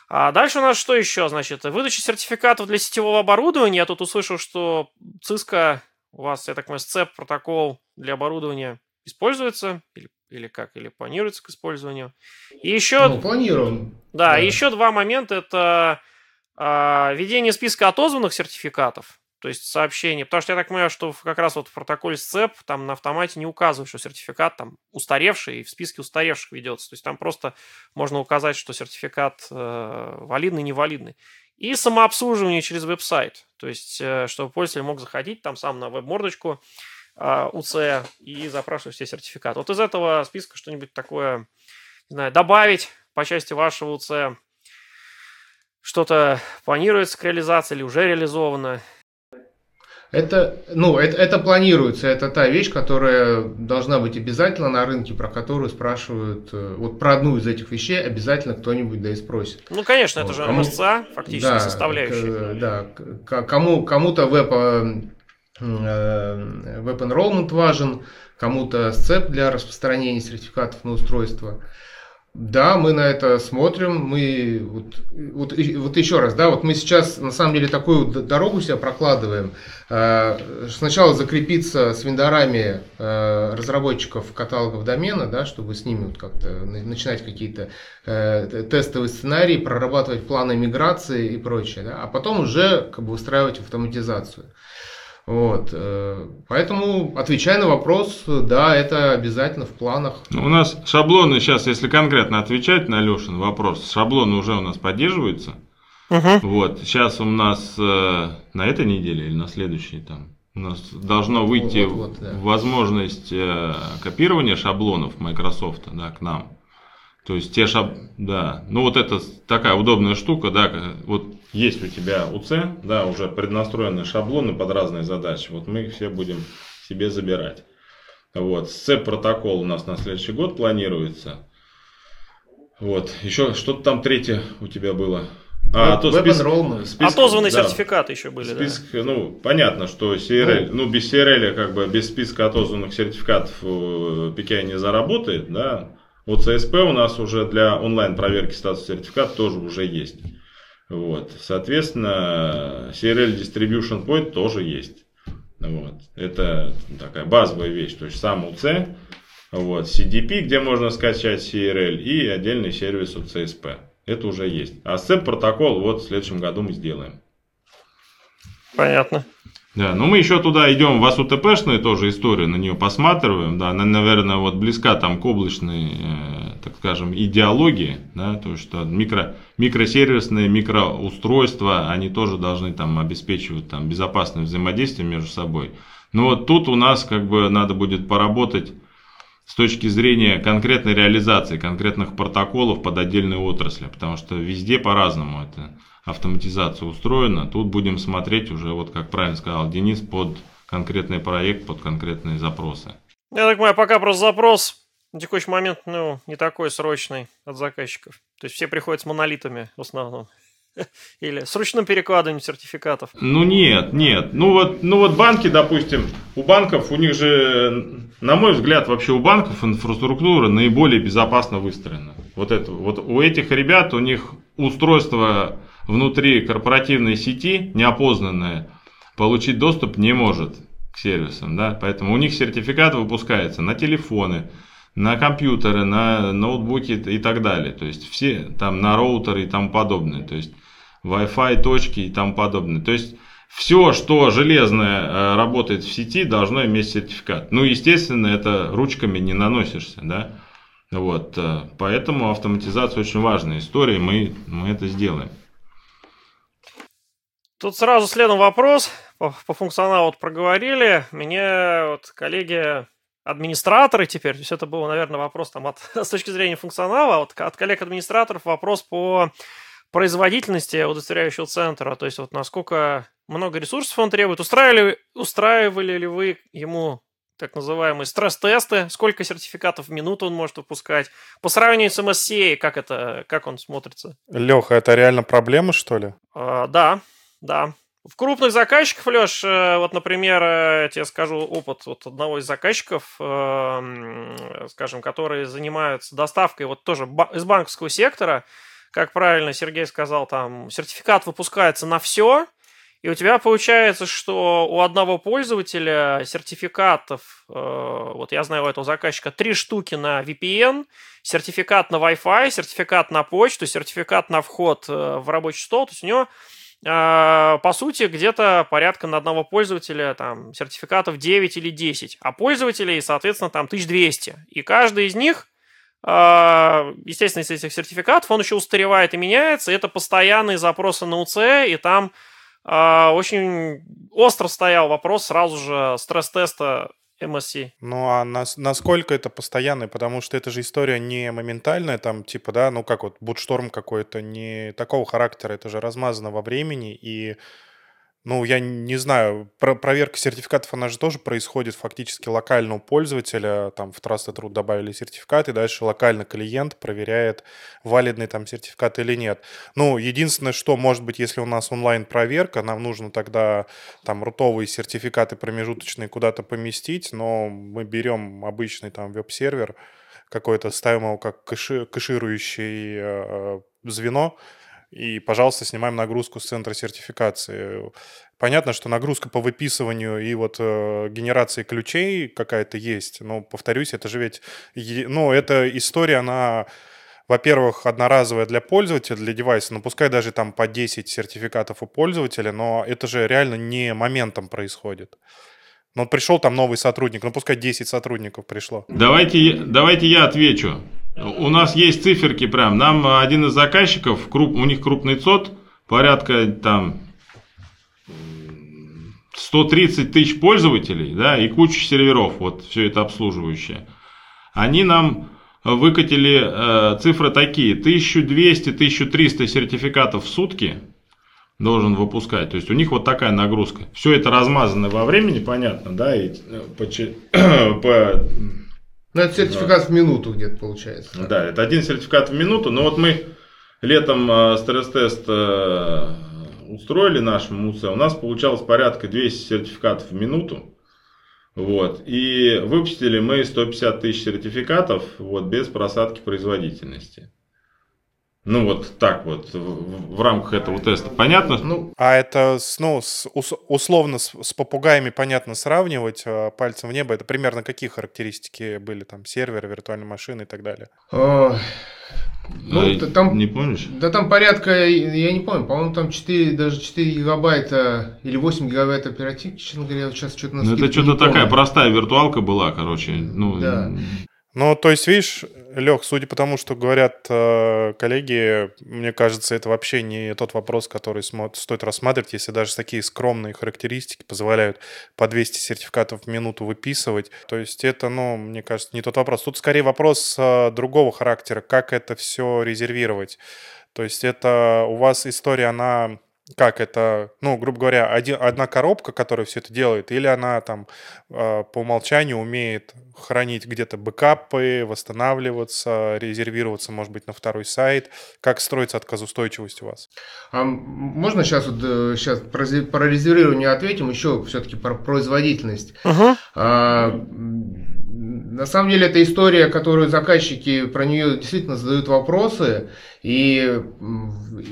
А дальше у нас что еще? Значит, выдача сертификатов для сетевого оборудования. Я тут услышал, что Cisco, у вас, я так понимаю, SCEP протокол для оборудования используется или, или как, или планируется к использованию. И еще... Ну, планируем. Да, да. Еще два момента. Это а, ведение списка отозванных сертификатов. То есть сообщение. Потому что я так понимаю, что как раз вот в протоколе SCEP там на автомате не указывают, что сертификат там устаревший и в списке устаревших ведется. То есть там просто можно указать, что сертификат э, валидный, невалидный. И самообслуживание через веб-сайт. То есть, э, чтобы пользователь мог заходить там сам на веб-мордочку, а, УЦ и запрашиваешь все сертификаты. Вот из этого списка что-нибудь такое, не знаю, добавить по части вашего УЦ, что-то планируется к реализации или уже реализовано? Это, ну, это, это планируется, это та вещь, которая должна быть обязательно на рынке, про которую спрашивают, э, вот про одну из этих вещей обязательно кто-нибудь да и спросит. Ну, конечно, это же кому, МСЦА, фактически да, составляющая. К, да, кому, кому-то веб, э, веб-энролмент важен, кому-то сцеп для распространения сертификатов на устройство. Да, мы на это смотрим. Мы вот, вот, вот еще раз, да, вот мы сейчас на самом деле такую дорогу себя прокладываем. Э, сначала закрепиться с вендорами э, разработчиков каталогов домена, да, чтобы с ними вот как-то начинать какие-то э, тестовые сценарии, прорабатывать планы миграции и прочее, да, а потом уже как бы устраивать автоматизацию. Вот, э, поэтому, отвечая на вопрос, да, это обязательно в планах. У нас шаблоны сейчас, если конкретно отвечать на Лешин вопрос, шаблоны уже у нас поддерживаются. Угу. Вот, сейчас у нас э, на этой неделе или на следующей там у нас должно выйти вот, вот, вот, да. возможность э, копирования шаблонов Microsoft да, к нам. То есть те шаб... Да, ну вот это такая удобная штука, да, вот есть у тебя УЦ, да, уже преднастроенные шаблоны под разные задачи, вот мы их все будем себе забирать. Вот, сцеп протокол у нас на следующий год планируется. Вот, еще что-то там третье у тебя было. А, то список, список, Отозванные да, сертификаты еще были, список, да. Ну, понятно, что CRL, ну, ну без CRL, как бы без списка отозванных сертификатов PKI не заработает, да. Вот CSP у нас уже для онлайн проверки статуса сертификата тоже уже есть. Вот. Соответственно, CRL Distribution Point тоже есть. Вот. Это такая базовая вещь. То есть сам UC, вот, CDP, где можно скачать CRL и отдельный сервис от CSP. Это уже есть. А SCP протокол вот в следующем году мы сделаем. Понятно. Да, но мы еще туда идем в АСУТПшную тоже историю, на нее посматриваем, да, она, наверное, вот близка там к облачной, э, так скажем, идеологии, да, то, что микро, микросервисные, микроустройства, они тоже должны там обеспечивать там безопасное взаимодействие между собой. Но вот тут у нас как бы надо будет поработать с точки зрения конкретной реализации конкретных протоколов под отдельные отрасли, потому что везде по-разному это автоматизация устроена. Тут будем смотреть уже, вот как правильно сказал Денис, под конкретный проект, под конкретные запросы. Я так понимаю, пока просто запрос на текущий момент, ну, не такой срочный от заказчиков. То есть все приходят с монолитами в основном. *laughs* Или с ручным перекладыванием сертификатов. Ну нет, нет. Ну вот, ну вот банки, допустим, у банков, у них же, на мой взгляд, вообще у банков инфраструктура наиболее безопасно выстроена. Вот это, вот у этих ребят, у них устройство внутри корпоративной сети неопознанная получить доступ не может к сервисам. Да? Поэтому у них сертификат выпускается на телефоны, на компьютеры, на ноутбуки и так далее. То есть все там на роутеры и тому подобное. То есть Wi-Fi точки и тому подобное. То есть все, что железное э, работает в сети, должно иметь сертификат. Ну, естественно, это ручками не наносишься, да. Вот, э, поэтому автоматизация очень важная история, мы, мы это сделаем. Тут сразу следом вопрос. По, по функционалу вот проговорили. Мне вот коллеги администраторы теперь, то есть это был, наверное, вопрос там от, *laughs* с точки зрения функционала, вот от коллег-администраторов вопрос по производительности удостоверяющего центра, то есть вот насколько много ресурсов он требует, устраивали, устраивали ли вы ему так называемые стресс-тесты, сколько сертификатов в минуту он может выпускать, по сравнению с MSCA, как это, как он смотрится? Леха, это реально проблема, что ли? А, да, да. В крупных заказчиках, Леш, э, вот, например, я тебе скажу опыт вот одного из заказчиков, э, скажем, которые занимаются доставкой вот тоже из банковского сектора, как правильно Сергей сказал, там сертификат выпускается на все, и у тебя получается, что у одного пользователя сертификатов, э, вот я знаю у этого заказчика, три штуки на VPN, сертификат на Wi-Fi, сертификат на почту, сертификат на вход в рабочий стол, то есть у него по сути, где-то порядка на одного пользователя там сертификатов 9 или 10, а пользователей, соответственно, там 1200. И каждый из них, а, естественно, из этих сертификатов, он еще устаревает и меняется. Это постоянные запросы на УЦ, и там а, очень остро стоял вопрос сразу же стресс-теста MSC. Ну а нас, насколько это постоянно? Потому что это же история не моментальная, там типа, да, ну как вот бутшторм какой-то, не такого характера, это же размазано во времени, и ну, я не знаю, про проверка сертификатов, она же тоже происходит фактически локально у пользователя. Там в Trusted Root добавили сертификат, и дальше локально клиент проверяет, валидный там сертификат или нет. Ну, единственное, что может быть, если у нас онлайн-проверка, нам нужно тогда там рутовые сертификаты промежуточные куда-то поместить, но мы берем обычный там веб-сервер, какой-то ставим его как кэши, кэширующий э, звено, и, пожалуйста, снимаем нагрузку с центра сертификации. Понятно, что нагрузка по выписыванию и вот э, генерации ключей какая-то есть, но, повторюсь, это же ведь, ну, эта история, она, во-первых, одноразовая для пользователя, для девайса, ну, пускай даже там по 10 сертификатов у пользователя, но это же реально не моментом происходит. Ну, пришел там новый сотрудник, ну, пускай 10 сотрудников пришло. Давайте, давайте я отвечу. У нас есть циферки прям. Нам один из заказчиков, круп, у них крупный ЦОД, порядка там 130 тысяч пользователей, да, и куча серверов, вот все это обслуживающее. Они нам выкатили э, цифры такие, 1200-1300 сертификатов в сутки должен выпускать. То есть у них вот такая нагрузка. Все это размазано во времени, понятно, да, и э, по, *clears throat* по ну, это сертификат в минуту где-то получается. Да, это один сертификат в минуту. Но вот мы летом э, стресс-тест э, устроили нашему МУЦ. У нас получалось порядка 200 сертификатов в минуту. Вот. И выпустили мы 150 тысяч сертификатов вот, без просадки производительности. Ну, вот так вот, в, в рамках этого теста. Понятно? Ну, а это, ну, с, условно с, с попугаями понятно сравнивать, а пальцем в небо. Это примерно какие характеристики были там, сервера, виртуальной машины и так далее? Ну, а, там, не помнишь? Да там порядка, я не помню, по-моему, там 4, даже 4 гигабайта или 8 гигабайт оперативки, честно говоря, сейчас что-то на Ну, это что-то такая простая виртуалка была, короче. Ну, да. Ну, то есть, видишь, Лех, судя по тому, что говорят э, коллеги, мне кажется, это вообще не тот вопрос, который стоит рассматривать, если даже такие скромные характеристики позволяют по 200 сертификатов в минуту выписывать. То есть это, ну, мне кажется, не тот вопрос. Тут скорее вопрос э, другого характера, как это все резервировать. То есть это у вас история, она как это, ну, грубо говоря, один, одна коробка, которая все это делает, или она там э, по умолчанию умеет хранить где-то бэкапы, восстанавливаться, резервироваться, может быть, на второй сайт. Как строится отказоустойчивость у вас? А можно сейчас, вот, сейчас э, про резервирование ответим, еще все-таки про производительность. Uh-huh. А, на самом деле, это история, которую заказчики про нее действительно задают вопросы, и,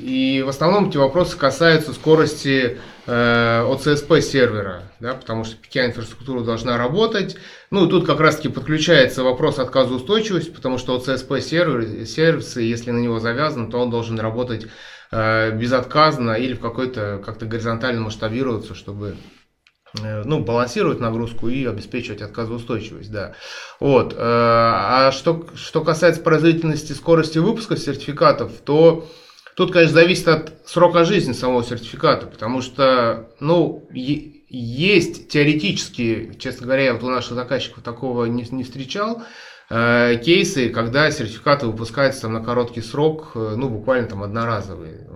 и в основном эти вопросы касаются скорости э, OCSP сервера, да, потому что PKI-инфраструктура должна работать. Ну, тут как раз-таки подключается вопрос отказоустойчивости, потому что OCSP сервер, сервисы, если на него завязан, то он должен работать э, безотказно или в какой-то как-то горизонтально масштабироваться, чтобы Э, ну, балансировать нагрузку и обеспечивать отказоустойчивость, да. Вот. Э, а что, что касается производительности скорости выпуска сертификатов, то тут, конечно, зависит от срока жизни самого сертификата, потому что, ну, есть теоретически, честно говоря, я вот у наших заказчиков такого не, не встречал, э, кейсы, когда сертификаты выпускаются там на короткий срок, ну, буквально там одноразовые.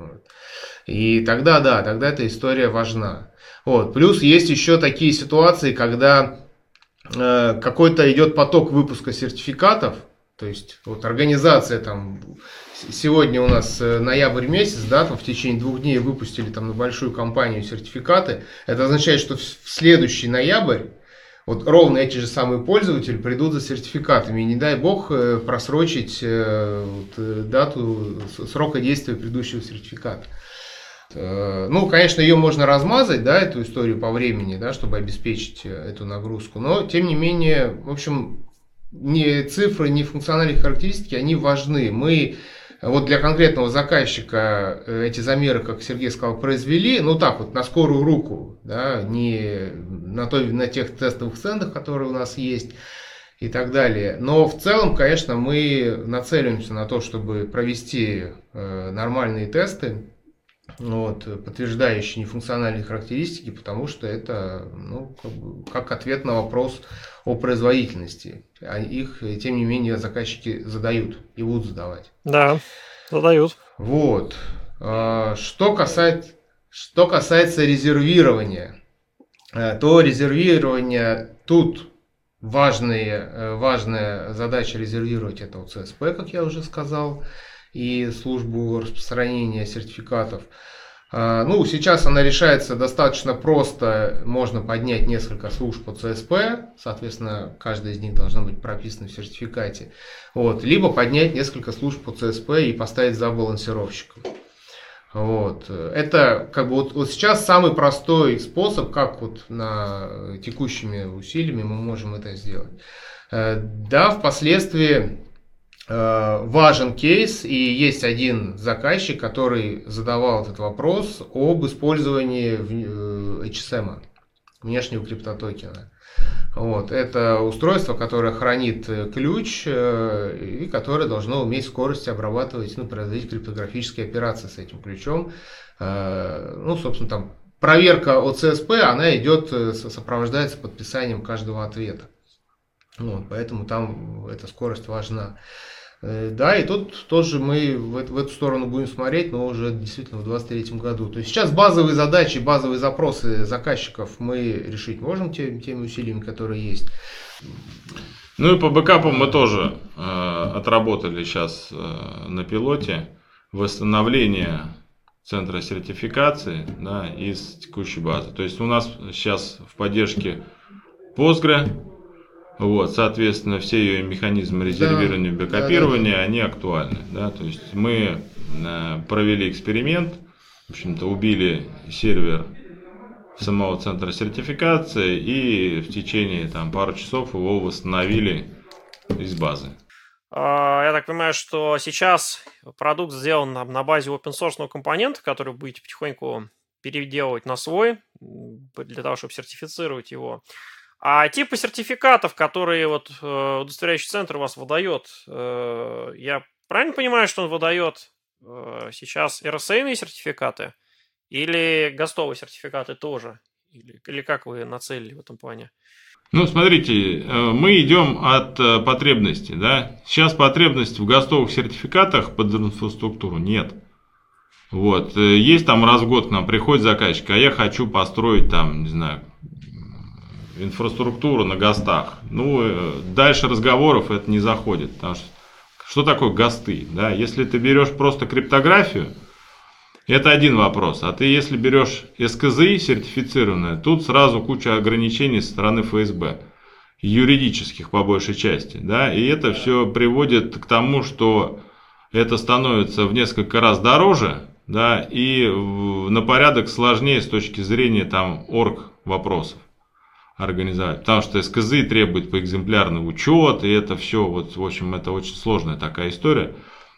И тогда, да, тогда эта история важна. Вот. Плюс есть еще такие ситуации, когда э, какой-то идет поток выпуска сертификатов, то есть вот организация там сегодня у нас э, ноябрь месяц, да, там в течение двух дней выпустили там на большую компанию сертификаты. Это означает, что в следующий ноябрь вот ровно эти же самые пользователи придут за сертификатами. И не дай бог э, просрочить э, вот, дату срока действия предыдущего сертификата. Ну, конечно, ее можно размазать, да, эту историю по времени, да, чтобы обеспечить эту нагрузку. Но, тем не менее, в общем, ни цифры, ни функциональные характеристики, они важны. Мы вот для конкретного заказчика э, эти замеры, как Сергей сказал, произвели, ну так вот, на скорую руку, да, не на, той, на тех тестовых центрах, которые у нас есть и так далее. Но в целом, конечно, мы нацеливаемся на то, чтобы провести нормальные тесты, вот, подтверждающие нефункциональные характеристики, потому что это ну, как, бы, как ответ на вопрос о производительности. А их, тем не менее, заказчики задают и будут задавать. Да, задают. Вот. А, что касается, что касается резервирования, э, то резервирование тут важные, э, важная задача резервировать это у ЦСП, как я уже сказал и службу распространения сертификатов. А, ну, сейчас она решается достаточно просто. Можно поднять несколько служб по ЦСП, соответственно, каждая из них должна быть прописана в сертификате. Вот. Либо поднять несколько служб по ЦСП и поставить за балансировщиком. Вот. Это как бы вот, вот сейчас самый простой способ, как вот на текущими усилиями мы можем это сделать. Э, да, впоследствии важен кейс, и есть один заказчик, который задавал этот вопрос об использовании HSM, э, внешнего криптотокена. Вот. Это устройство, которое хранит э, ключ и которое должно уметь скорости обрабатывать, ну, производить криптографические операции с этим ключом. Ну, собственно, там проверка от ЦСП, она идет, сопровождается подписанием каждого ответа. Вот, поэтому там эта скорость важна. Э, да, и тут тоже мы в, эту сторону будем смотреть, но уже действительно в 2023 году. То есть сейчас базовые задачи, базовые запросы заказчиков мы решить можем теми, теми усилиями, которые есть. Ну и по бэкапам мы тоже э, отработали сейчас э, на пилоте восстановление центра сертификации да, из текущей базы. То есть у нас сейчас в поддержке Postgre вот, соответственно, все ее механизмы резервирования и бэкапирования, да, да, да. они актуальны. Да? То есть мы э, провели эксперимент, в общем-то, убили сервер самого центра сертификации и в течение там, пару часов его восстановили из базы. А, я так понимаю, что сейчас продукт сделан на базе open source компонента, который вы будете потихоньку переделывать на свой, для того, чтобы сертифицировать его. А типы сертификатов, которые вот э, удостоверяющий центр у вас выдает, э, я правильно понимаю, что он выдает э, сейчас RSA сертификаты или ГОСТовые сертификаты тоже? Или, как вы нацелили в этом плане? Ну, смотрите, мы идем от потребности, да. Сейчас потребности в ГОСТовых сертификатах под инфраструктуру нет. Вот, есть там раз в год к нам приходит заказчик, а я хочу построить там, не знаю, инфраструктуру на ГОСТах. Ну, э, дальше разговоров это не заходит. Потому что что такое ГОСТы? Да? Если ты берешь просто криптографию, это один вопрос. А ты если берешь СКЗИ сертифицированное, тут сразу куча ограничений со стороны ФСБ. Юридических по большей части. Да? И это все приводит к тому, что это становится в несколько раз дороже, да, и на порядок сложнее с точки зрения там орг вопросов организовать. Потому что СКЗ требует по экземплярный учет, и это все, вот, в общем, это очень сложная такая история.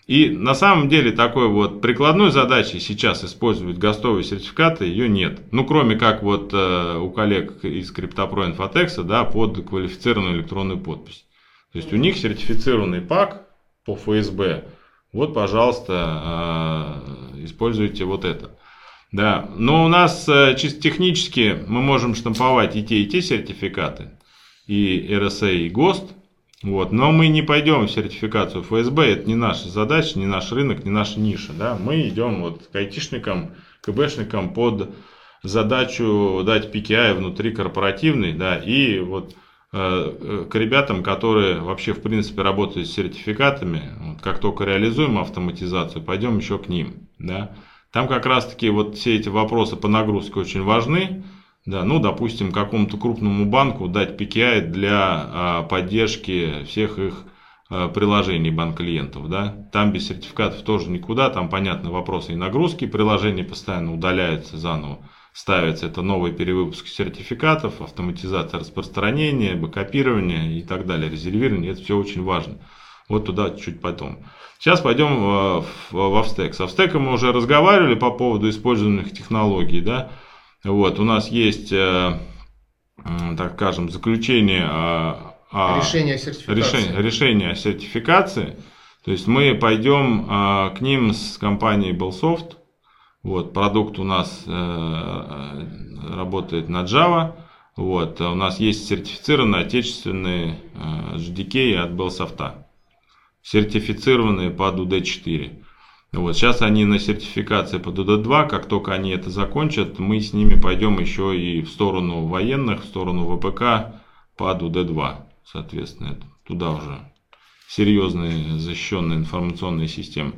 И на самом деле такой вот прикладной задачи сейчас использовать ГОСТовые сертификаты ее нет. Ну, кроме как вот э, у коллег из CryptoPro Infotex, да, под квалифицированную электронную подпись. То есть у них сертифицированный пак по ФСБ. Вот, пожалуйста, э, используйте вот это. Да, но у нас э, чисто технически мы можем штамповать и те, и те сертификаты, и RSA, и ГОСТ, вот, но мы не пойдем в сертификацию ФСБ, это не наша задача, не наш рынок, не наша ниша, да, мы идем вот к айтишникам, КБшникам под задачу дать PKI внутри корпоративный, да, и вот э, к ребятам, которые вообще в принципе работают с сертификатами, вот, как только реализуем автоматизацию, пойдем еще к ним, да, там как раз-таки вот все эти вопросы по нагрузке очень важны. Да, ну, допустим, какому-то крупному банку дать PKI для а, поддержки всех их а, приложений банк-клиентов. Да? Там без сертификатов тоже никуда, там понятны вопросы и нагрузки, приложения постоянно удаляются заново, ставится это новый перевыпуск сертификатов, автоматизация распространения, бэкопирование и так далее, резервирование, это все очень важно. Вот туда чуть потом. Сейчас пойдем в, в Avstex. С Avstex мы уже разговаривали по поводу использованных технологий. Да? Вот, у нас есть, э, так скажем, заключение о, о решение о сертификации. Решение, решение о сертификации. То есть мы пойдем э, к ним с компанией Bellsoft. Вот, продукт у нас э, работает на Java. Вот, у нас есть сертифицированные отечественные э, JDK от Bellsoft. Сертифицированные под UD4. Вот, сейчас они на сертификации под UD2, как только они это закончат, мы с ними пойдем еще и в сторону военных, в сторону ВПК под UD2, соответственно, туда уже серьезные защищенные информационные системы.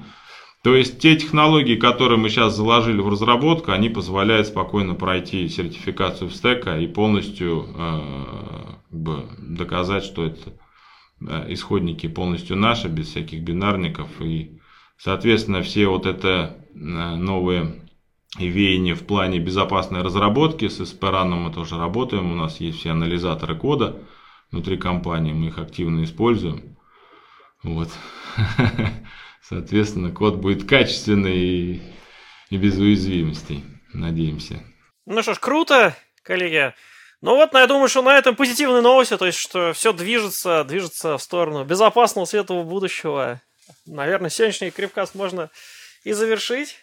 То есть те технологии, которые мы сейчас заложили в разработку, они позволяют спокойно пройти сертификацию в стека и полностью э, доказать, что это исходники полностью наши, без всяких бинарников. И, соответственно, все вот это э, новые веяния в плане безопасной разработки. С Esperanto мы тоже работаем. У нас есть все анализаторы кода внутри компании. Мы их активно используем. Вот. *laughs* Соответственно, код будет качественный и, и без уязвимостей, надеемся. Ну что ж, круто, коллеги. Ну вот, я думаю, что на этом позитивной новости, то есть, что все движется, движется в сторону безопасного светлого будущего. Наверное, сегодняшний крипкаст можно и завершить.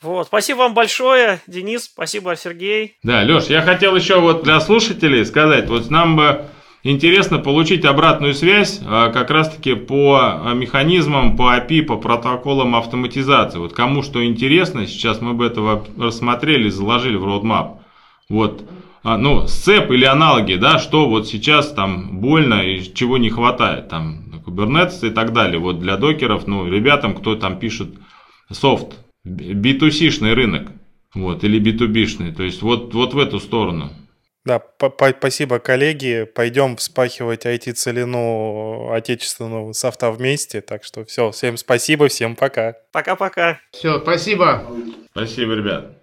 Вот, спасибо вам большое, Денис, спасибо, Сергей. Да, Леш, я хотел еще вот для слушателей сказать, вот нам бы Интересно получить обратную связь а, как раз-таки по а, механизмам, по API, по протоколам автоматизации. Вот кому что интересно, сейчас мы бы этого рассмотрели, заложили в roadmap. Вот, ну, сцеп или аналоги, да, что вот сейчас там больно и чего не хватает, там, Kubernetes и так далее. Вот для докеров, ну, ребятам, кто там пишет софт, B2C-шный рынок, вот, или B2B-шный, то есть вот, вот в эту сторону. Да, спасибо, коллеги. Пойдем вспахивать IT-целину отечественного софта вместе. Так что все, всем спасибо, всем пока. Пока-пока. Все, спасибо. Спасибо, ребят.